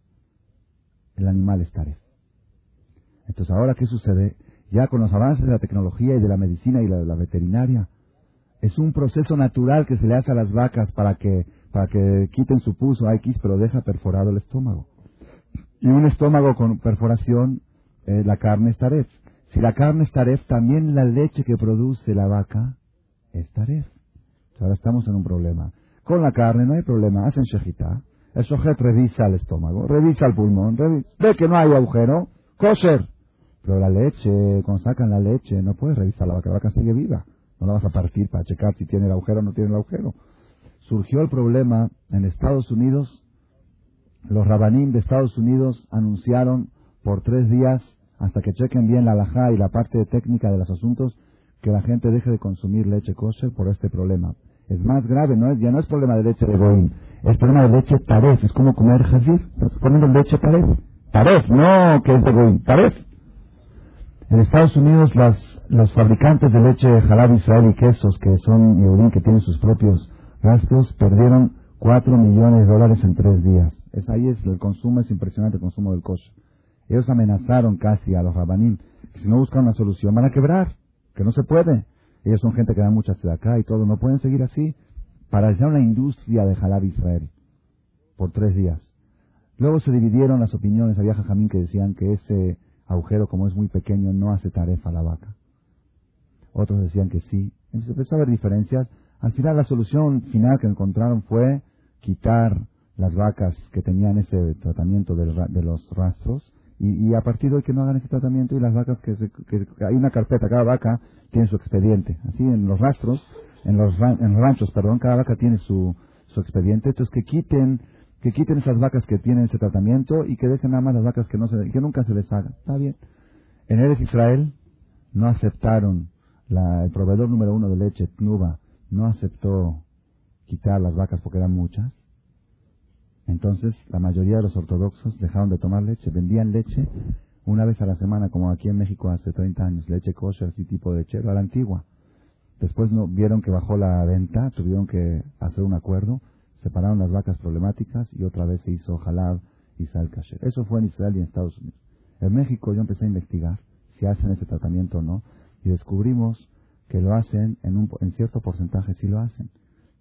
Speaker 1: el animal estaré. Entonces, ahora, ¿qué sucede? Ya con los avances de la tecnología y de la medicina y de la veterinaria, es un proceso natural que se le hace a las vacas para que, para que quiten su pus o X, pero deja perforado el estómago. Y un estómago con perforación, eh, la carne es taref. Si la carne es taref, también la leche que produce la vaca es taref. Ahora estamos en un problema. Con la carne no hay problema, hacen shejita. El shojet revisa el estómago, revisa el pulmón, ve que no hay agujero, kosher. Pero la leche, cuando sacan la leche, no puedes revisar la vaca, la vaca sigue viva. No la vas a partir para checar si tiene el agujero o no tiene el agujero. Surgió el problema en Estados Unidos. Los rabanim de Estados Unidos anunciaron por tres días, hasta que chequen bien la alajá y la parte técnica de los asuntos, que la gente deje de consumir leche kosher por este problema. Es más grave, no es, ya no es problema de leche de goim, es problema de leche taref, es como comer jazir, estás poniendo leche taref. Taref, no que es de goim, taref. En Estados Unidos las, los fabricantes de leche Jalab Israel y quesos, que son Yehudim, que tienen sus propios rastros, perdieron 4 millones de dólares en tres días. Es ahí es, el consumo es impresionante, el consumo del kosher. Ellos amenazaron casi a los rabanim que si no buscan una solución van a quebrar, que no se puede. Ellos son gente que da mucha acá y todo, no pueden seguir así. para hacer una industria de Jalab Israel por tres días. Luego se dividieron las opiniones, había jajamín que decían que ese agujero como es muy pequeño no hace tarefa la vaca. otros decían que sí. Entonces empezó a haber diferencias. Al final la solución final que encontraron fue quitar las vacas que tenían ese tratamiento de los rastros y, a partir de hoy que no hagan ese tratamiento y las vacas que, hay una carpeta, cada vaca tiene su expediente. Así en los rastros, en los, en los ranchos, perdón, cada vaca tiene su, su expediente. Entonces que quiten que quiten esas vacas que tienen ese tratamiento y que dejen nada más las vacas que no se, que nunca se les haga. Está bien. En Eres Israel no aceptaron la, el proveedor número uno de leche, Tnuba, no aceptó quitar las vacas porque eran muchas. Entonces, la mayoría de los ortodoxos dejaron de tomar leche, vendían leche una vez a la semana, como aquí en México hace 30 años, leche kosher, así tipo de leche, a la antigua. Después no, vieron que bajó la venta, tuvieron que hacer un acuerdo, separaron las vacas problemáticas y otra vez se hizo halal y sal kasher. Eso fue en Israel y en Estados Unidos. En México yo empecé a investigar si hacen ese tratamiento o no y descubrimos que lo hacen en, un, en cierto porcentaje, sí lo hacen.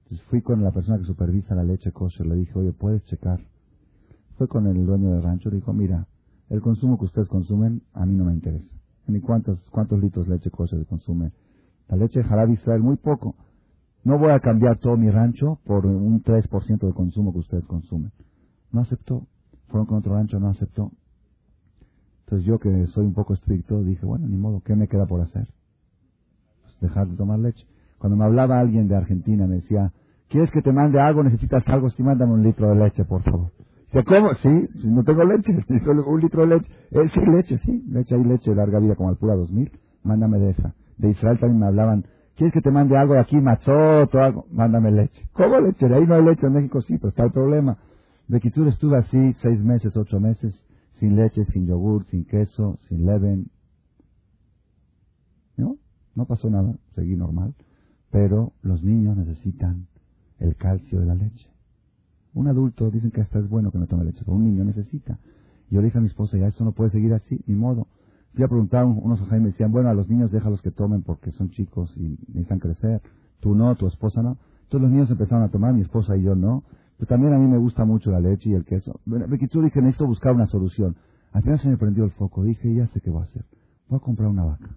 Speaker 1: Entonces fui con la persona que supervisa la leche kosher, le dije, oye, ¿puedes checar? Fue con el dueño del rancho, le dijo, mira, el consumo que ustedes consumen a mí no me interesa. Ni cuántos, cuántos litros de leche kosher se consume. La leche de Israel, muy poco. No voy a cambiar todo mi rancho por un 3% de consumo que ustedes consumen. No aceptó. Fueron con otro rancho, no aceptó. Entonces yo que soy un poco estricto, dije, bueno, ni modo, ¿qué me queda por hacer? Pues dejar de tomar leche. Cuando me hablaba alguien de Argentina, me decía, ¿quieres que te mande algo? ¿Necesitas algo? Sí, mándame un litro de leche, por favor. Dice, ¿cómo? Sí, no tengo leche, *laughs* un litro de leche. Eh, sí, leche, sí, leche, hay leche de larga vida como al pura 2000, mándame de esa. De Israel también me hablaban, ¿quieres que te mande algo de aquí, mazot o algo? Mándame leche. ¿Cómo leche? De ahí no hay leche en México, sí, pero está el problema. De Kitsur estuve así seis meses, ocho meses, sin leche, sin yogur, sin queso, sin leaven. ¿No? No pasó nada, seguí normal. Pero los niños necesitan el calcio de la leche. Un adulto dicen que hasta es bueno que no tome leche, pero un niño necesita. Yo le dije a mi esposa, ya esto no puede seguir así, ni modo. Fui a preguntar, unos y me decían, bueno, a los niños déjalos que tomen porque son chicos y necesitan crecer. Tú no, tu esposa no. Entonces los niños empezaron a tomar, mi esposa y yo no. Pero también a mí me gusta mucho la leche y el queso. Yo dije, necesito buscar una solución. Al final se me prendió el foco. Dije, ya sé qué voy a hacer. Voy a comprar una vaca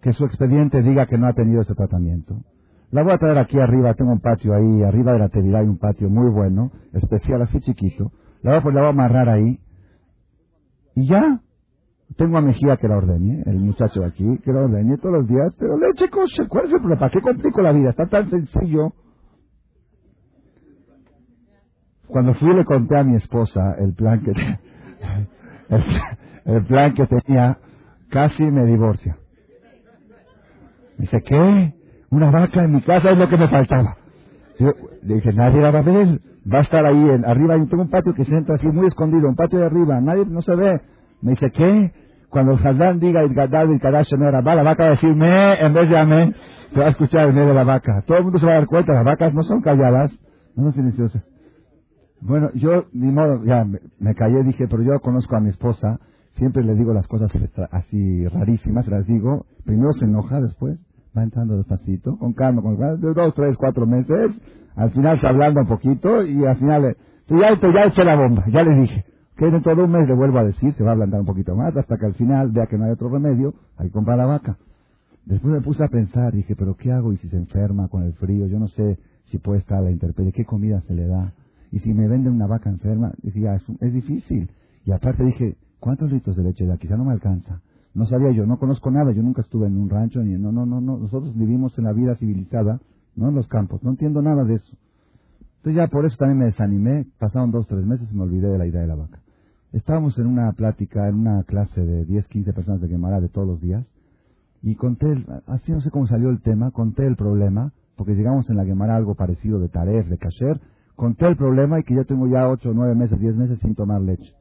Speaker 1: que su expediente diga que no ha tenido ese tratamiento. La voy a traer aquí arriba, tengo un patio ahí, arriba de la tevilá hay un patio muy bueno, especial, así chiquito. La voy, a, la voy a amarrar ahí. Y ya, tengo a Mejía que la ordene, el muchacho de aquí, que la ordene todos los días, pero leche coche, ¿cuál es el problema? ¿Para qué complico la vida? Está tan sencillo. Cuando fui le conté a mi esposa el plan que, *laughs* el plan que tenía, casi me divorcia. Dice, ¿qué? Una vaca en mi casa es lo que me faltaba. Le dije, nadie la va a ver. Va a estar ahí en, arriba. Yo tengo un patio que se entra así muy escondido, un patio de arriba. Nadie, no se ve. Me dice, ¿qué? Cuando el Hazán diga el Gadal y Kadash no era la vaca va a decir me en vez de amén. Se va a escuchar el medio de la vaca. Todo el mundo se va a dar cuenta, las vacas no son calladas, no son silenciosas. Bueno, yo, ni modo, ya me callé, dije, pero yo conozco a mi esposa, siempre le digo las cosas así rarísimas, las digo, primero se enoja, después va entrando despacito, con calma, con calma, de dos, tres, cuatro meses, al final se hablando un poquito y al final, eh, ya, ya eché la bomba, ya le dije, que dentro de un mes le vuelvo a decir, se va a ablandar un poquito más, hasta que al final vea que no hay otro remedio, hay que comprar la vaca. Después me puse a pensar, dije, pero ¿qué hago? Y si se enferma con el frío, yo no sé si puede estar a la intemperie, ¿qué comida se le da? Y si me venden una vaca enferma, dije, ya, es, es difícil. Y aparte dije, ¿cuántos litros de leche da? Quizá no me alcanza. No sabía yo, no conozco nada, yo nunca estuve en un rancho, ni no, no, no, no, nosotros vivimos en la vida civilizada, no en los campos, no entiendo nada de eso. Entonces ya por eso también me desanimé, pasaron dos, tres meses y me olvidé de la idea de la vaca. Estábamos en una plática, en una clase de 10, 15 personas de Gemara de todos los días, y conté, así no sé cómo salió el tema, conté el problema, porque llegamos en la Gemara algo parecido de Taref, de Kasher, conté el problema y que ya tengo ya 8, 9 meses, 10 meses sin tomar leche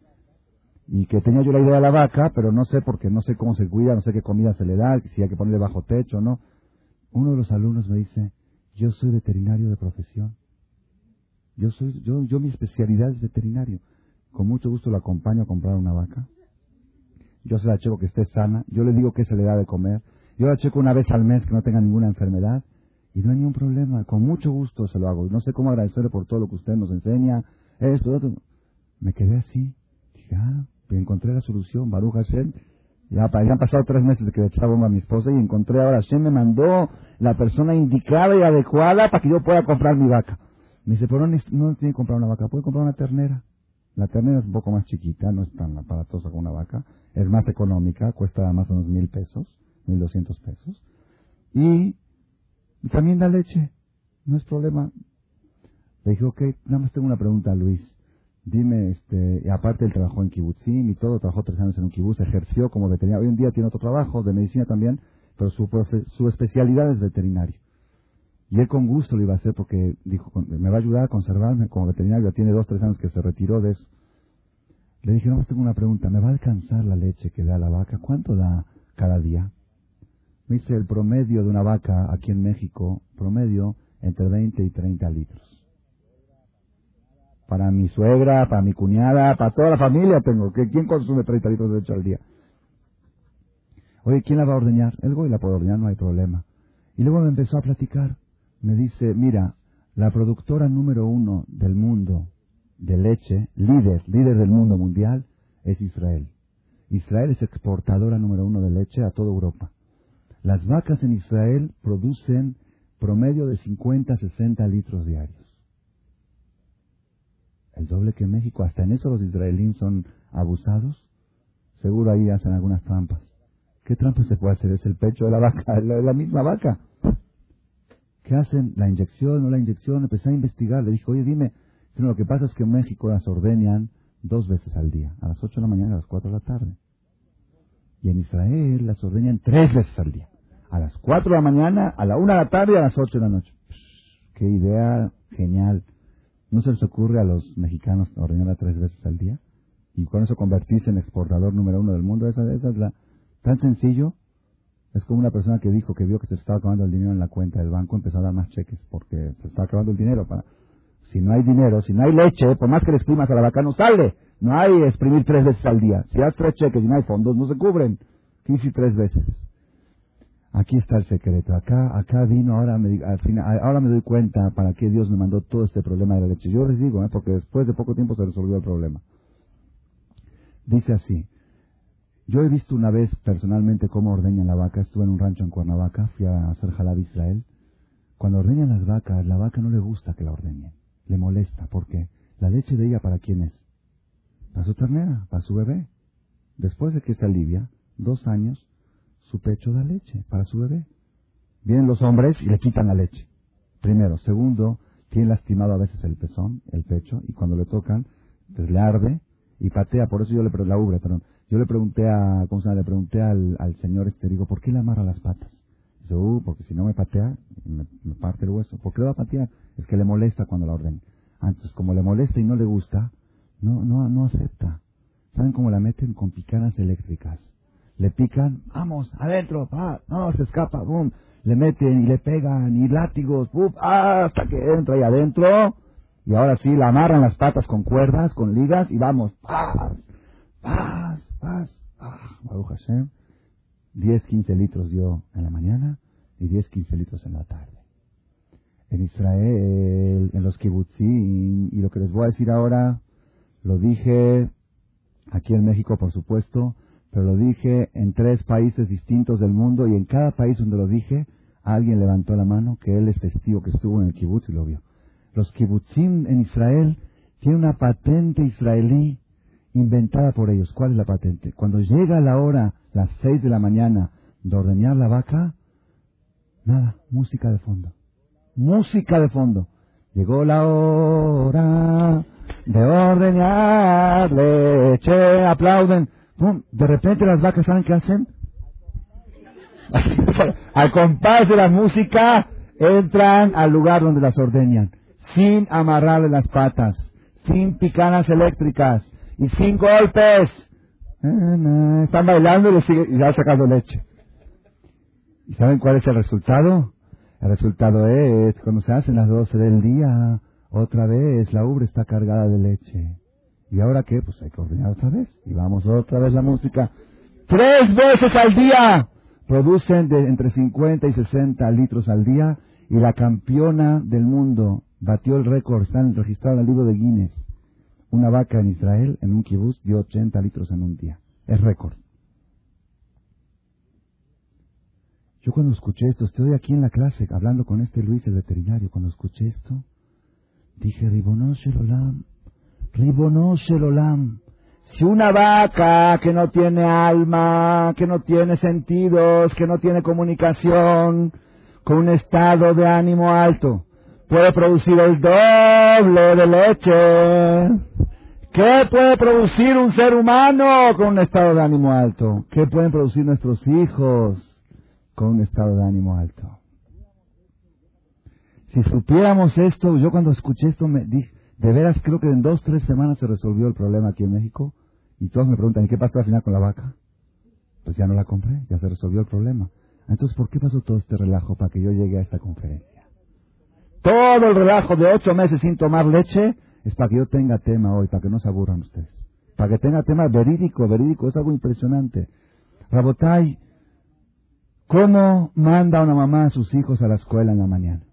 Speaker 1: y que tenía yo la idea de la vaca, pero no sé porque no sé cómo se cuida, no sé qué comida se le da, si hay que ponerle bajo techo o no. Uno de los alumnos me dice, yo soy veterinario de profesión. Yo soy, yo, yo mi especialidad es veterinario. Con mucho gusto lo acompaño a comprar una vaca. Yo se la checo que esté sana. Yo le digo qué se le da de comer. Yo la checo una vez al mes que no tenga ninguna enfermedad. Y no hay ningún problema. Con mucho gusto se lo hago. No sé cómo agradecerle por todo lo que usted nos enseña. Esto, otro. Me quedé así. Dije, ah, encontré la solución, Baruch Hashem, Ya, ya han pasado tres meses de que le echaba bomba a mi esposa y encontré ahora, Hashem me mandó la persona indicada y adecuada para que yo pueda comprar mi vaca. Me dice, pero no, no tiene que comprar una vaca, puede comprar una ternera. La ternera es un poco más chiquita, no es tan aparatosa como una vaca, es más económica, cuesta más o menos mil pesos, mil doscientos pesos. Y también da leche, no es problema. Le dije, ok, nada más tengo una pregunta, Luis. Dime, este, y aparte él trabajó en kibutzim y todo, trabajó tres años en un kibutz, ejerció como veterinario. Hoy en día tiene otro trabajo, de medicina también, pero su, profe- su especialidad es veterinario. Y él con gusto lo iba a hacer porque dijo, me va a ayudar a conservarme como veterinario. Ya tiene dos, tres años que se retiró de eso. Le dije, no, tengo una pregunta. ¿Me va a alcanzar la leche que da la vaca? ¿Cuánto da cada día? Me dice el promedio de una vaca aquí en México, promedio entre 20 y 30 litros. Para mi suegra, para mi cuñada, para toda la familia tengo. ¿Que ¿Quién consume 30 litros de leche al día? Oye, ¿quién la va a ordeñar? El güey la puede ordeñar, no hay problema. Y luego me empezó a platicar. Me dice, mira, la productora número uno del mundo de leche, líder, líder del mundo mundial, es Israel. Israel es exportadora número uno de leche a toda Europa. Las vacas en Israel producen promedio de 50 a 60 litros diarios. El doble que México. Hasta en eso los israelíes son abusados. Seguro ahí hacen algunas trampas. ¿Qué trampas se puede hacer? Es el pecho de la vaca, *laughs* la, la misma vaca. ¿Qué hacen? ¿La inyección o la inyección? Empecé a investigar. Le dije, oye, dime. Dice, "No, lo que pasa es que en México las ordeñan dos veces al día. A las 8 de la mañana y a las 4 de la tarde. Y en Israel las ordeñan tres veces al día. A las 4 de la mañana, a la 1 de la tarde y a las 8 de la noche. Psh, qué idea genial. ¿No se les ocurre a los mexicanos ordeñarla tres veces al día? Y con eso convertirse en exportador número uno del mundo. Esa, esa es la... Tan sencillo. Es como una persona que dijo que vio que se estaba acabando el dinero en la cuenta del banco, empezó a dar más cheques porque se estaba acabando el dinero. Para... Si no hay dinero, si no hay leche, por más que le exprimas a la vaca, no sale. No hay exprimir tres veces al día. Si das tres cheques y no hay fondos, no se cubren. ¿Qué hice tres veces? Aquí está el secreto. Acá, acá vino, ahora me, al final, ahora me doy cuenta para qué Dios me mandó todo este problema de la leche. Yo les digo, ¿eh? porque después de poco tiempo se resolvió el problema. Dice así. Yo he visto una vez personalmente cómo ordeñan la vaca. Estuve en un rancho en Cuernavaca, fui a hacer jalab Israel. Cuando ordeñan las vacas, la vaca no le gusta que la ordeñen. Le molesta. ¿Por qué? La leche de ella, ¿para quién es? Para su ternera, para su bebé. Después de que se alivia, dos años, su pecho da leche para su bebé. Vienen los hombres y le quitan la leche. Primero. Segundo, tiene lastimado a veces el pezón, el pecho, y cuando le tocan, pues le arde y patea. Por eso yo le pre- la ubre, perdón. Yo le pregunté a, ¿cómo se llama? Le pregunté al, al señor este, digo, ¿por qué le amarra las patas? Dice, uh, porque si no me patea, me, me parte el hueso. ¿Por qué le va a patear? Es que le molesta cuando la orden. Antes, como le molesta y no le gusta, no, no, no acepta. ¿Saben cómo la meten? Con picanas eléctricas. Le pican, vamos, adentro, pa, no, se escapa, boom. Le meten y le pegan y látigos, ¡pum! hasta que entra ahí adentro. Y ahora sí, la amarran las patas con cuerdas, con ligas y vamos, paz, paz, paz. Ah, Baruch Hashem. 10, 15 litros dio en la mañana y 10, 15 litros en la tarde. En Israel, en los kibbutzim, y lo que les voy a decir ahora, lo dije aquí en México, por supuesto, pero lo dije en tres países distintos del mundo y en cada país donde lo dije, alguien levantó la mano que él es testigo que estuvo en el kibutz y lo vio. Los kibbutzim en Israel tienen una patente israelí inventada por ellos. ¿Cuál es la patente? Cuando llega la hora, las seis de la mañana, de ordeñar la vaca, nada, música de fondo. Música de fondo. Llegó la hora de ordeñar leche, aplauden. De repente las vacas, ¿saben qué hacen? *laughs* al compás de la música, entran al lugar donde las ordeñan, sin amarrarle las patas, sin picanas eléctricas y sin golpes. Están bailando y, le sigue, y ya sacando leche. ¿Y saben cuál es el resultado? El resultado es, cuando se hacen las 12 del día, otra vez la ubre está cargada de leche. ¿Y ahora qué? Pues hay que ordenar otra vez. Y vamos otra vez la música. ¡Tres veces al día! Producen de entre 50 y 60 litros al día. Y la campeona del mundo batió el récord, están registrados en el libro de Guinness. Una vaca en Israel, en un kibutz, dio 80 litros en un día. Es récord. Yo cuando escuché esto, estoy aquí en la clase hablando con este Luis, el veterinario, cuando escuché esto, dije, Ribonosh el Ribonosh el. Si una vaca que no tiene alma, que no tiene sentidos, que no tiene comunicación, con un estado de ánimo alto, puede producir el doble de leche, ¿qué puede producir un ser humano con un estado de ánimo alto? ¿Qué pueden producir nuestros hijos con un estado de ánimo alto? Si supiéramos esto, yo cuando escuché esto me dije, de veras creo que en dos, tres semanas se resolvió el problema aquí en México. Y todos me preguntan, ¿y qué pasó al final con la vaca? Pues ya no la compré, ya se resolvió el problema. Entonces, ¿por qué pasó todo este relajo para que yo llegue a esta conferencia? Todo el relajo de ocho meses sin tomar leche es para que yo tenga tema hoy, para que no se aburran ustedes. Para que tenga tema verídico, verídico, es algo impresionante. Rabotai, ¿cómo manda una mamá a sus hijos a la escuela en la mañana?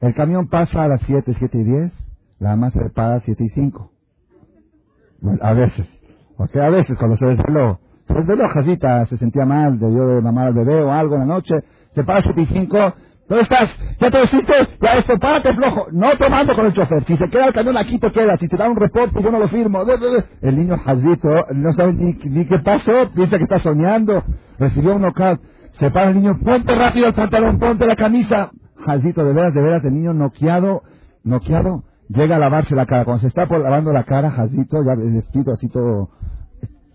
Speaker 1: El camión pasa a las 7, 7 y 10, la mamá se prepara a 7 y 5. Bueno, a veces, porque a veces cuando se desveló, se desveló Jacita, se sentía mal, debió de mamar al bebé o algo en la noche, se para a 7 y 5, ¿dónde estás? ¿Ya te hiciste? Ya esto, párate flojo, no tomando con el chofer, si se queda el camión aquí te queda, si te da un reporte yo no lo firmo. El niño Jacito no sabe ni, ni qué pasó, piensa que está soñando, recibió un knockout, se para el niño, ponte rápido el pantalón, ponte la camisa, Jacito, de veras, de veras, el niño noqueado, noqueado, llega a lavarse la cara. Cuando se está lavando la cara, Jacito, ya vestido así todo,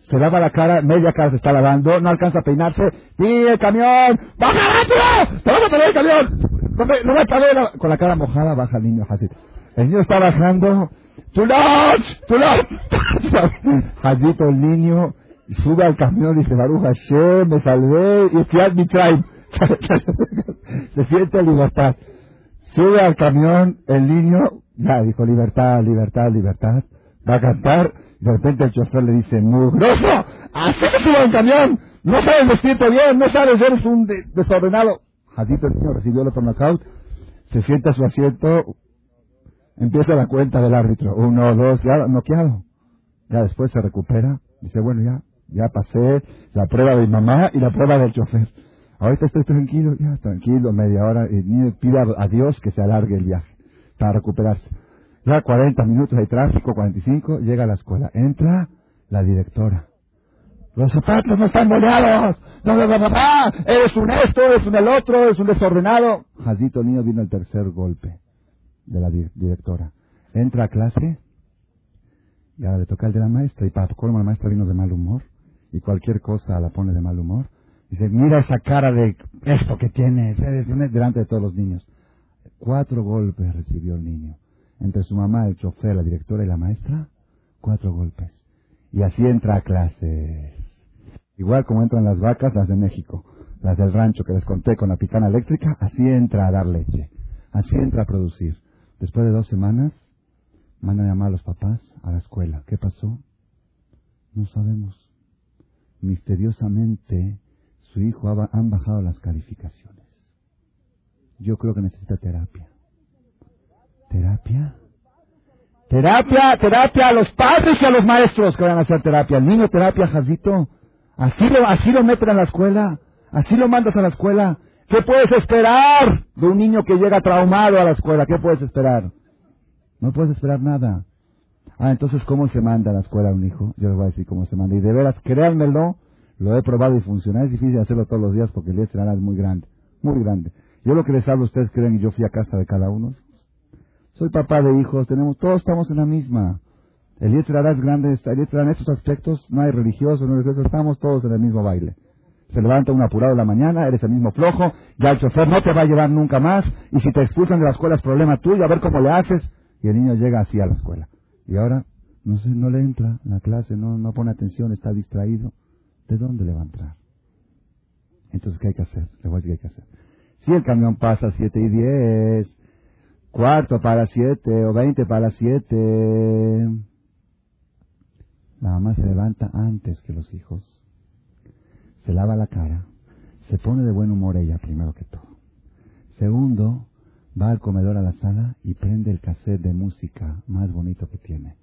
Speaker 1: se lava la cara, media cara se está lavando, no alcanza a peinarse, ¡Sí, el camión! ¡Baja rápido! ¡Te vas a tener el camión! No me, no me Con la cara mojada baja el niño Jacito. El niño está bajando, ¡Tu lunch! ¡Tu lunch! Jacito, el niño, sube al camión y dice, Baruch Hashem, me salvé, y Fiat mi. *laughs* se siente libertad. Sube al camión el niño, ya dijo libertad, libertad, libertad. Va a cantar, y de repente el chofer le dice, mugroso, así que sube al camión, no sabes vestirte bien, no sabes, eres un desordenado. Jadito el niño recibió el otro knockout, se sienta a su asiento, empieza la cuenta del árbitro, uno, dos, ya noqueado. Ya después se recupera, dice, bueno, ya, ya pasé la prueba de mi mamá y la prueba del chofer. Ahorita estoy tranquilo, ya tranquilo, media hora, y pide a Dios que se alargue el viaje para recuperarse. Ya 40 minutos hay tráfico, 45, llega a la escuela. Entra la directora. Los zapatos no están boleados. No, no, papá, eres un esto, eres un el otro, eres un desordenado. Jazito niño vino el tercer golpe de la directora. Entra a clase y ahora le toca el de la maestra. Y para colmo la maestra vino de mal humor y cualquier cosa la pone de mal humor. Dice, mira esa cara de esto que tienes, eres delante de todos los niños. Cuatro golpes recibió el niño. Entre su mamá, el chofer, la directora y la maestra, cuatro golpes. Y así entra a clases. Igual como entran las vacas, las de México, las del rancho que les conté con la picana eléctrica, así entra a dar leche. Así entra a producir. Después de dos semanas, mandan a llamar a los papás a la escuela. ¿Qué pasó? No sabemos. Misteriosamente, su hijo han bajado las calificaciones. Yo creo que necesita terapia. ¿Terapia? Terapia, terapia a los padres y a los maestros que van a hacer terapia. El niño terapia, Jacito. Así lo, así lo meten a la escuela. Así lo mandas a la escuela. ¿Qué puedes esperar de un niño que llega traumado a la escuela? ¿Qué puedes esperar? No puedes esperar nada. Ah, entonces, ¿cómo se manda a la escuela un hijo? Yo les voy a decir cómo se manda. Y de veras, créanmelo, lo he probado y funciona. Es difícil hacerlo todos los días porque el día es muy grande, muy grande. Yo lo que les hablo, ustedes creen que yo fui a casa de cada uno. Soy papá de hijos, tenemos, todos estamos en la misma. El día es grande, el día en estos aspectos, no hay religiosos, no religiosos, estamos todos en el mismo baile. Se levanta un apurado en la mañana, eres el mismo flojo, ya el chofer no te va a llevar nunca más, y si te expulsan de la escuela es problema tuyo, a ver cómo le haces. Y el niño llega así a la escuela. Y ahora, no sé, no le entra la clase, no, no pone atención, está distraído. ¿De dónde le va a entrar? Entonces, ¿qué hay que hacer? Qué hay que hacer. Si el camión pasa a 7 y 10, cuarto para 7 o 20 para 7, la mamá se levanta antes que los hijos, se lava la cara, se pone de buen humor ella primero que todo. Segundo, va al comedor a la sala y prende el cassette de música más bonito que tiene.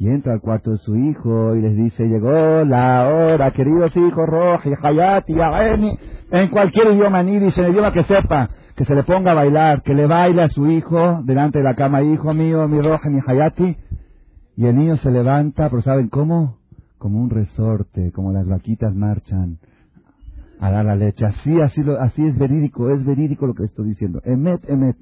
Speaker 1: Y entra al cuarto de su hijo y les dice, llegó la hora, queridos hijos, Roji, Hayati, Aeni, en cualquier idioma ni en el idioma que sepa, que se le ponga a bailar, que le baile a su hijo delante de la cama, hijo mío, mi Roji, mi Hayati. Y el niño se levanta, pero ¿saben cómo? Como un resorte, como las vaquitas marchan a dar la leche. Así, así, lo, así es verídico, es verídico lo que estoy diciendo. Emet, emet.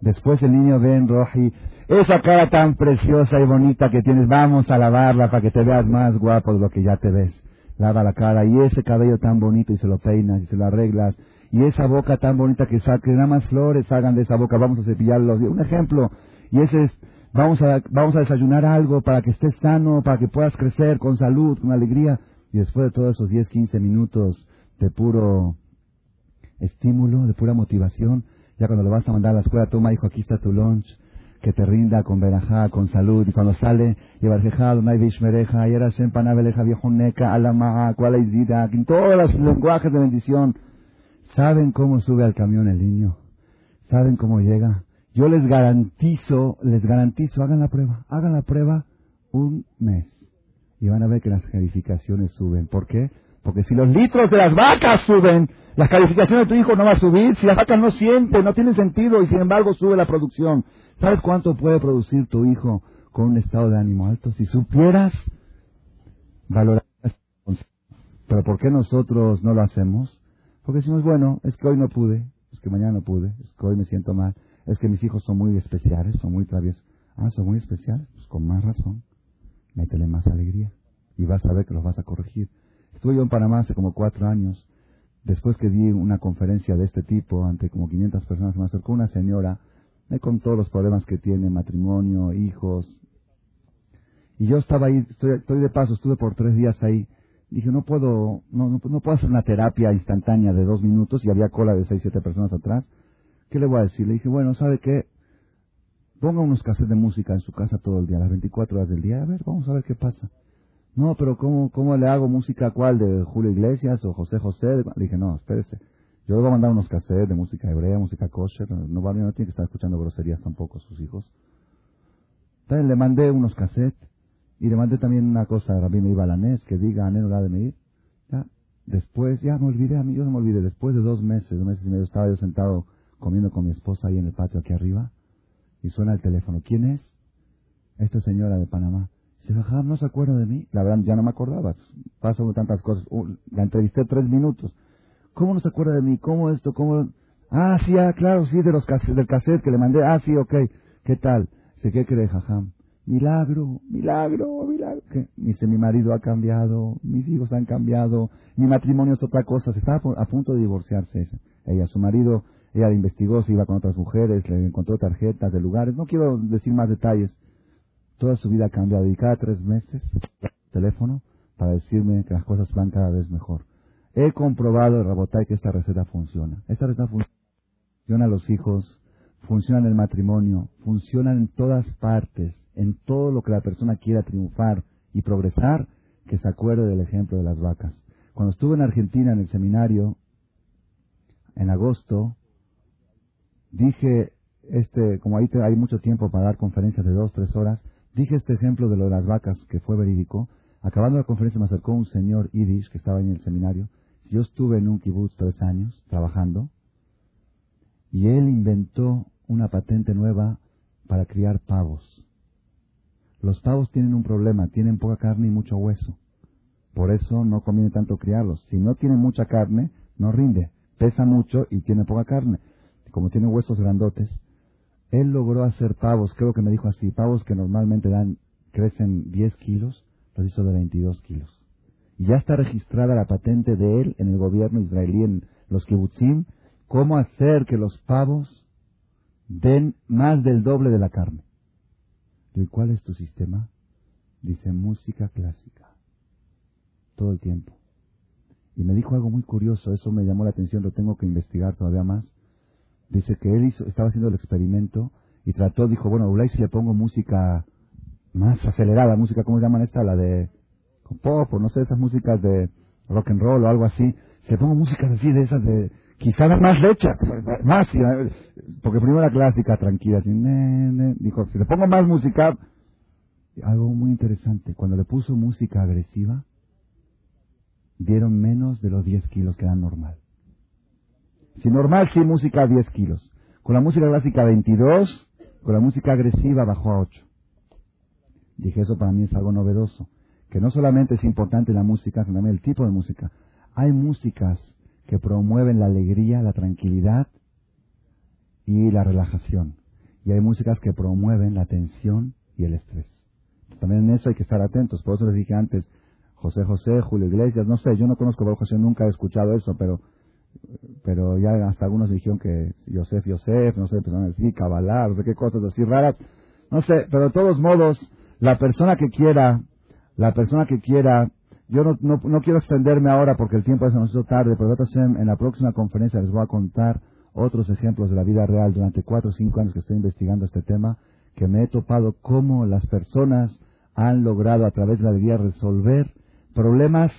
Speaker 1: Después el niño ve en Roji, esa cara tan preciosa y bonita que tienes, vamos a lavarla para que te veas más guapo de lo que ya te ves. Lava la cara y ese cabello tan bonito y se lo peinas y se lo arreglas y esa boca tan bonita que saque, nada más flores hagan de esa boca, vamos a cepillarlo. Un ejemplo, y ese es, vamos a, vamos a desayunar algo para que estés sano, para que puedas crecer con salud, con alegría. Y después de todos esos 10, 15 minutos de puro estímulo, de pura motivación, ya cuando lo vas a mandar a la escuela, toma hijo, aquí está tu lunch, que te rinda con verajá, con salud, y cuando sale, y barjejado, no hay vishmereja, y era sempanabeleja, viejo neca, alama, cual en todos los lenguajes de bendición. ¿Saben cómo sube al camión el niño? ¿Saben cómo llega? Yo les garantizo, les garantizo, hagan la prueba, hagan la prueba un mes. Y van a ver que las calificaciones suben. ¿Por qué? Porque si los litros de las vacas suben, las calificaciones de tu hijo no va a subir. Si las vacas no sienten, no tiene sentido y sin embargo sube la producción. ¿Sabes cuánto puede producir tu hijo con un estado de ánimo alto? Si supieras valorar. Pero ¿por qué nosotros no lo hacemos? Porque decimos, bueno, es que hoy no pude, es que mañana no pude, es que hoy me siento mal, es que mis hijos son muy especiales, son muy traviesos. Ah, son muy especiales, pues con más razón. Métele más alegría y vas a ver que los vas a corregir. Estuve yo en Panamá hace como cuatro años. Después que di una conferencia de este tipo ante como 500 personas, me acercó una señora, me contó los problemas que tiene, matrimonio, hijos. Y yo estaba ahí, estoy, de paso, estuve por tres días ahí. Dije, no puedo, no, no, puedo hacer una terapia instantánea de dos minutos y había cola de seis, siete personas atrás. ¿Qué le voy a decir? Le dije, bueno, ¿sabe qué? Ponga unos cassettes de música en su casa todo el día, las 24 horas del día. A ver, vamos a ver qué pasa. No, pero ¿cómo, cómo le hago música cuál? ¿De Julio Iglesias o José José? Le dije, no, espérese. Yo le voy a mandar unos cassettes de música hebrea, música kosher. No, no, no tiene que estar escuchando groserías tampoco sus hijos. Entonces le mandé unos cassettes y le mandé también una cosa a Rabbi Meir que diga Anen de Meir. Ya, después, ya me olvidé, a mí yo no me olvidé. Después de dos meses, dos meses y medio, estaba yo sentado comiendo con mi esposa ahí en el patio aquí arriba y suena el teléfono. ¿Quién es? Esta señora de Panamá. Jajam no se acuerda de mí, la verdad ya no me acordaba. Pasan tantas cosas. la entrevisté tres minutos. ¿Cómo no se acuerda de mí? ¿Cómo esto? ¿Cómo? Ah, sí, ah, claro, sí, de los del cassette que le mandé. Ah, sí, ok. ¿Qué tal? Dice, ¿qué cree, Jajam? Milagro, milagro, milagro. Dice, mi marido ha cambiado, mis hijos han cambiado, mi matrimonio es otra cosa. Se estaba a punto de divorciarse ella. Su marido, ella le investigó, se iba con otras mujeres, le encontró tarjetas de lugares. No quiero decir más detalles Toda su vida ha cambiado y cada tres meses teléfono para decirme que las cosas van cada vez mejor. He comprobado, Rabotay, que esta receta funciona. Esta receta funciona a los hijos, funciona en el matrimonio, funciona en todas partes, en todo lo que la persona quiera triunfar y progresar, que se acuerde del ejemplo de las vacas. Cuando estuve en Argentina en el seminario, en agosto, dije, este, como ahí hay mucho tiempo para dar conferencias de dos, tres horas, Dije este ejemplo de lo de las vacas, que fue verídico. Acabando la conferencia me acercó un señor Yiddish que estaba en el seminario. Yo estuve en un kibutz tres años trabajando y él inventó una patente nueva para criar pavos. Los pavos tienen un problema, tienen poca carne y mucho hueso. Por eso no conviene tanto criarlos. Si no tienen mucha carne, no rinde. Pesa mucho y tiene poca carne. Como tiene huesos grandotes, él logró hacer pavos, creo que me dijo así, pavos que normalmente dan, crecen 10 kilos, los hizo de 22 kilos. Y ya está registrada la patente de él en el gobierno israelí, en los kibbutzim, cómo hacer que los pavos den más del doble de la carne. ¿Y cuál es tu sistema? Dice música clásica. Todo el tiempo. Y me dijo algo muy curioso, eso me llamó la atención, lo tengo que investigar todavía más. Dice que él hizo, estaba haciendo el experimento y trató, dijo, bueno, Ulay si le pongo música más acelerada, música, ¿cómo llaman esta? La de pop o no sé, esas músicas de rock and roll o algo así. Si le pongo música así de esas de, quizá más lecha, más, porque primero la clásica, tranquila, así, dijo, si le pongo más música, algo muy interesante, cuando le puso música agresiva, dieron menos de los 10 kilos que dan normal. Si normal, sí, música 10 kilos. Con la música clásica 22, con la música agresiva bajó a 8. Dije, eso para mí es algo novedoso. Que no solamente es importante la música, sino también el tipo de música. Hay músicas que promueven la alegría, la tranquilidad y la relajación. Y hay músicas que promueven la tensión y el estrés. También en eso hay que estar atentos. Por eso les dije antes, José José, Julio Iglesias, no sé, yo no conozco a José, nunca he escuchado eso, pero pero ya hasta algunos dijeron que Yosef, Yosef, no sé, empezaron a decir Kabbalah, no sé qué cosas así raras, no sé, pero de todos modos, la persona que quiera, la persona que quiera, yo no, no, no quiero extenderme ahora porque el tiempo es demasiado tarde, pero en la próxima conferencia les voy a contar otros ejemplos de la vida real durante cuatro o cinco años que estoy investigando este tema, que me he topado cómo las personas han logrado a través de la alegría resolver problemas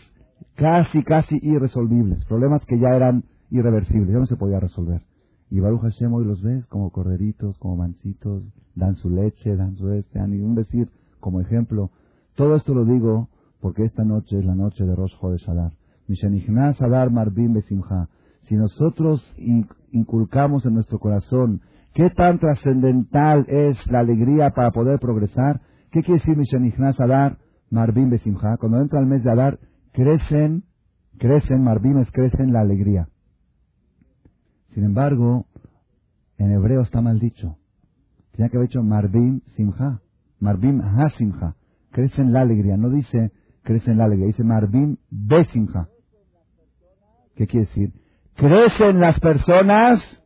Speaker 1: casi, casi irresolvibles, problemas que ya eran irreversibles, ya no se podía resolver. Y Baruch Hashem hoy los ves como corderitos, como mancitos, dan su leche, dan su este, dan un decir como ejemplo. Todo esto lo digo porque esta noche es la noche de Rosh Chodesh Adar. Mishenichnas Adar Marbim Besimha. Si nosotros inculcamos en nuestro corazón qué tan trascendental es la alegría para poder progresar, ¿qué quiere decir Mishenichnas Adar Marbim Besimha? Cuando entra el mes de Adar, crecen, crecen, Marbimes crecen la alegría. Sin embargo, en hebreo está mal dicho. Tenía que haber dicho Marbim Simha. Marbim Ha Crecen la alegría. No dice crecen la alegría. Dice Marbim Besimha. ¿Qué quiere decir? Crecen las personas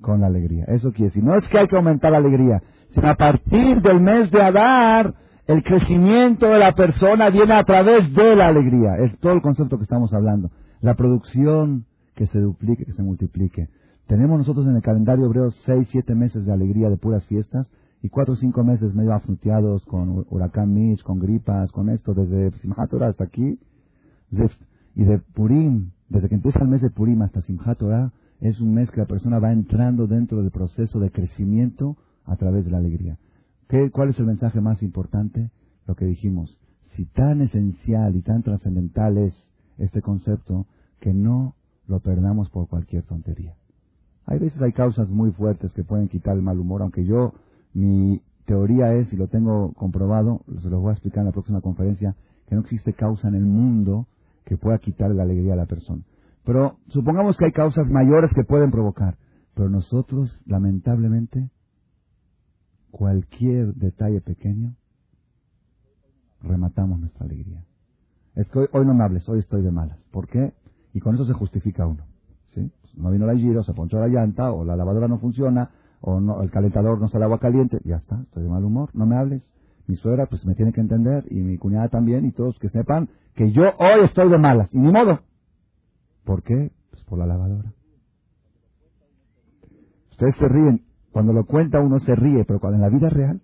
Speaker 1: con la alegría. Eso quiere decir. No es que hay que aumentar la alegría, sino a partir del mes de Adar, el crecimiento de la persona viene a través de la alegría. Es todo el concepto que estamos hablando. La producción que se duplique, que se multiplique. Tenemos nosotros en el calendario hebreo seis, siete meses de alegría, de puras fiestas, y cuatro o cinco meses medio afruteados con huracán Mitch, con gripas, con esto, desde Simchat hasta aquí. Y de Purim, desde que empieza el mes de Purim hasta Simchat es un mes que la persona va entrando dentro del proceso de crecimiento a través de la alegría. ¿Qué, ¿Cuál es el mensaje más importante? Lo que dijimos. Si tan esencial y tan trascendental es este concepto, que no lo perdamos por cualquier tontería. Hay veces hay causas muy fuertes que pueden quitar el mal humor, aunque yo, mi teoría es, y lo tengo comprobado, se lo voy a explicar en la próxima conferencia, que no existe causa en el mundo que pueda quitar la alegría a la persona. Pero supongamos que hay causas mayores que pueden provocar, pero nosotros, lamentablemente, cualquier detalle pequeño, rematamos nuestra alegría. Es que hoy, no me hables, hoy estoy de malas. ¿Por qué? Y con eso se justifica uno. ¿sí? No vino la giro, se ponchó la llanta, o la lavadora no funciona, o no, el calentador no sale agua caliente, ya está, estoy de mal humor, no me hables. Mi suegra pues me tiene que entender, y mi cuñada también, y todos que sepan que yo hoy estoy de malas, y ni modo. ¿Por qué? Pues por la lavadora. Ustedes se ríen, cuando lo cuenta uno se ríe, pero cuando en la vida real,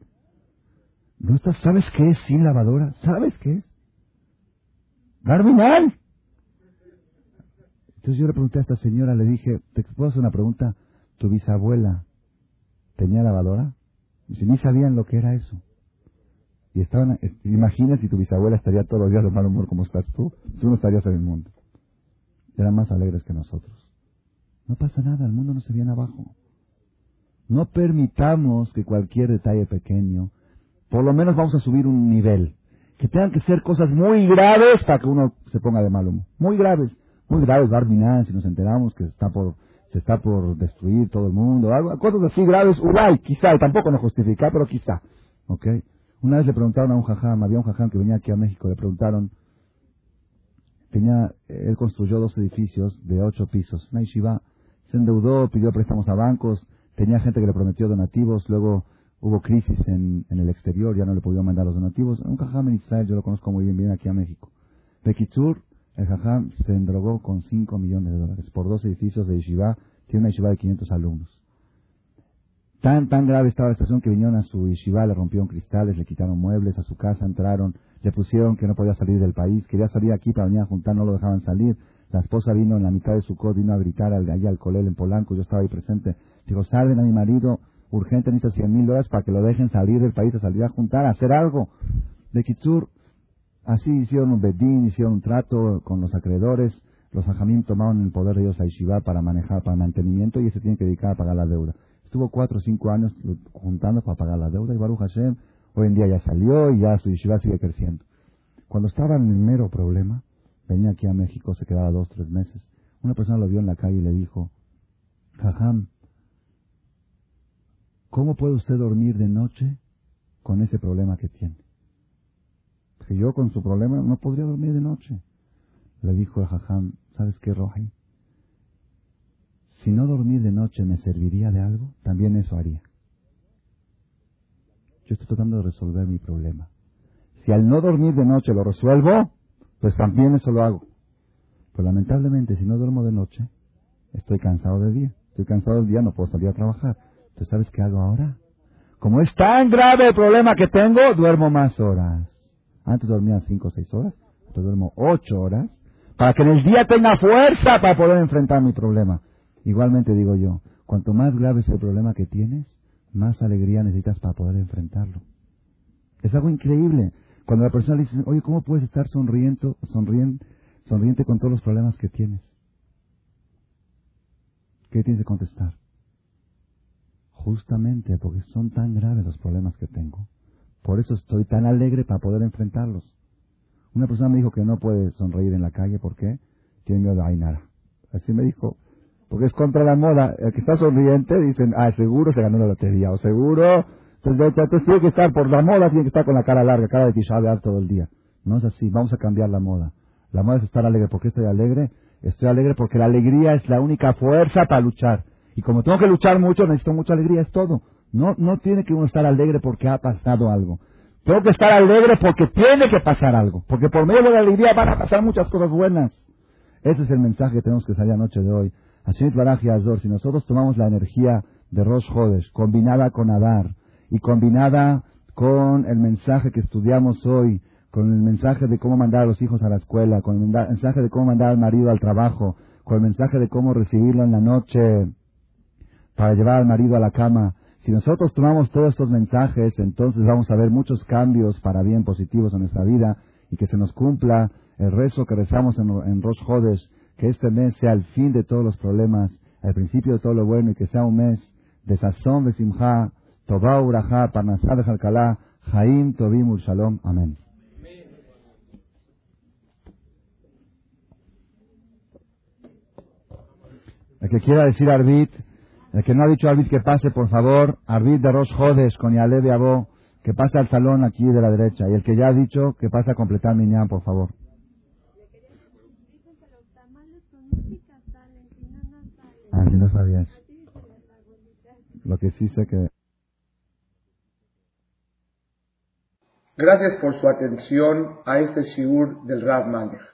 Speaker 1: no estás, ¿sabes qué es sin lavadora? ¿Sabes qué es? Garminal. Entonces yo le pregunté a esta señora, le dije, ¿te puedo hacer una pregunta? ¿Tu bisabuela tenía lavadora? Dice, ni sabían lo que era eso. Y estaban, imagina si tu bisabuela estaría todos los días de mal humor como estás tú, tú no estarías en el mundo. Eran más alegres que nosotros. No pasa nada, el mundo no se viene abajo. No permitamos que cualquier detalle pequeño, por lo menos vamos a subir un nivel. Que tengan que ser cosas muy graves para que uno se ponga de mal humor. Muy graves muy graves, Barminan, si nos enteramos que está por, está por destruir todo el mundo, algo, cosas así graves, Uruguay, quizá, tampoco no justifica, pero quizá. ¿Ok? Una vez le preguntaron a un jajam, había un jajam que venía aquí a México, le preguntaron, tenía, él construyó dos edificios de ocho pisos, una se endeudó, pidió préstamos a bancos, tenía gente que le prometió donativos, luego hubo crisis en, en el exterior, ya no le pudieron mandar los donativos. Un jajam en Israel, yo lo conozco muy bien, viene aquí a México. Bekitsur, el Jajam se endrogó con 5 millones de dólares por dos edificios de Yeshiva. Tiene una Yeshiva de 500 alumnos. Tan, tan grave estaba la situación que vinieron a su Yeshiva, le rompieron cristales, le quitaron muebles, a su casa entraron, le pusieron que no podía salir del país, quería salir aquí para venir a juntar, no lo dejaban salir. La esposa vino en la mitad de su código, vino a gritar allá al colel en Polanco, yo estaba ahí presente. Dijo, salven a mi marido, urgente, necesita 100 mil dólares para que lo dejen salir del país, a salir a juntar, a hacer algo. De Kitsur, así hicieron un bedín, hicieron un trato con los acreedores, los hajamim tomaron el poder de Dios a Yeshiva para manejar, para mantenimiento y se tiene que dedicar a pagar la deuda. Estuvo cuatro o cinco años juntando para pagar la deuda y Baruch Hashem hoy en día ya salió y ya su Yeshiva sigue creciendo. Cuando estaba en el mero problema, venía aquí a México, se quedaba dos, tres meses, una persona lo vio en la calle y le dijo, Jajam, ¿cómo puede usted dormir de noche con ese problema que tiene? Que yo con su problema no podría dormir de noche. Le dijo el Jajam, ¿sabes qué, Roji? Si no dormir de noche me serviría de algo, también eso haría. Yo estoy tratando de resolver mi problema. Si al no dormir de noche lo resuelvo, pues también eso lo hago. Pero lamentablemente, si no duermo de noche, estoy cansado de día. Estoy cansado del día, no puedo salir a trabajar. ¿Tú sabes qué hago ahora? Como es tan grave el problema que tengo, duermo más horas. Antes dormía cinco o seis horas, ahora duermo ocho horas, para que en el día tenga fuerza para poder enfrentar mi problema. Igualmente digo yo, cuanto más grave es el problema que tienes, más alegría necesitas para poder enfrentarlo. Es algo increíble. Cuando la persona le dice, oye, ¿cómo puedes estar sonriendo, sonriente, sonriente con todos los problemas que tienes? ¿Qué tienes que contestar? Justamente porque son tan graves los problemas que tengo. Por eso estoy tan alegre para poder enfrentarlos. Una persona me dijo que no puede sonreír en la calle. ¿Por qué? Tiene miedo a Ainara. Así me dijo. Porque es contra la moda. El que está sonriente dicen, ah, seguro se ganó la lotería. O seguro entonces, de hecho, tiene que estar por la moda, tiene que estar con la cara larga, cara de Tisha todo el día. No es así, vamos a cambiar la moda. La moda es estar alegre. ¿Por qué estoy alegre? Estoy alegre porque la alegría es la única fuerza para luchar. Y como tengo que luchar mucho, necesito mucha alegría, es todo. No, no tiene que uno estar alegre porque ha pasado algo. Tengo que estar alegre porque tiene que pasar algo. Porque por medio de la alegría van a pasar muchas cosas buenas. Ese es el mensaje que tenemos que salir anoche de hoy. Así Baraj y Azor, si nosotros tomamos la energía de Rosh Hodesh combinada con Adar, y combinada con el mensaje que estudiamos hoy, con el mensaje de cómo mandar a los hijos a la escuela, con el mensaje de cómo mandar al marido al trabajo, con el mensaje de cómo recibirlo en la noche para llevar al marido a la cama. Si nosotros tomamos todos estos mensajes, entonces vamos a ver muchos cambios para bien positivos en nuestra vida y que se nos cumpla el rezo que rezamos en, en Rosh que este mes sea el fin de todos los problemas, el principio de todo lo bueno y que sea un mes de sazón, de simja, Tobá Uraja, Parnasá de Jalcalá, Jaim Tobim Shalom. Amén. El que quiera decir Arbit, el que no ha dicho Arbit que pase, por favor, Arbit de Rosh Jodes con Yale Abo, que pase al salón aquí de la derecha. Y el que ya ha dicho, que pase a completar Minyan, por favor. Ah, no sabías. Lo que sí sé que...
Speaker 2: Gracias por su atención a este shiur del Rav Malech.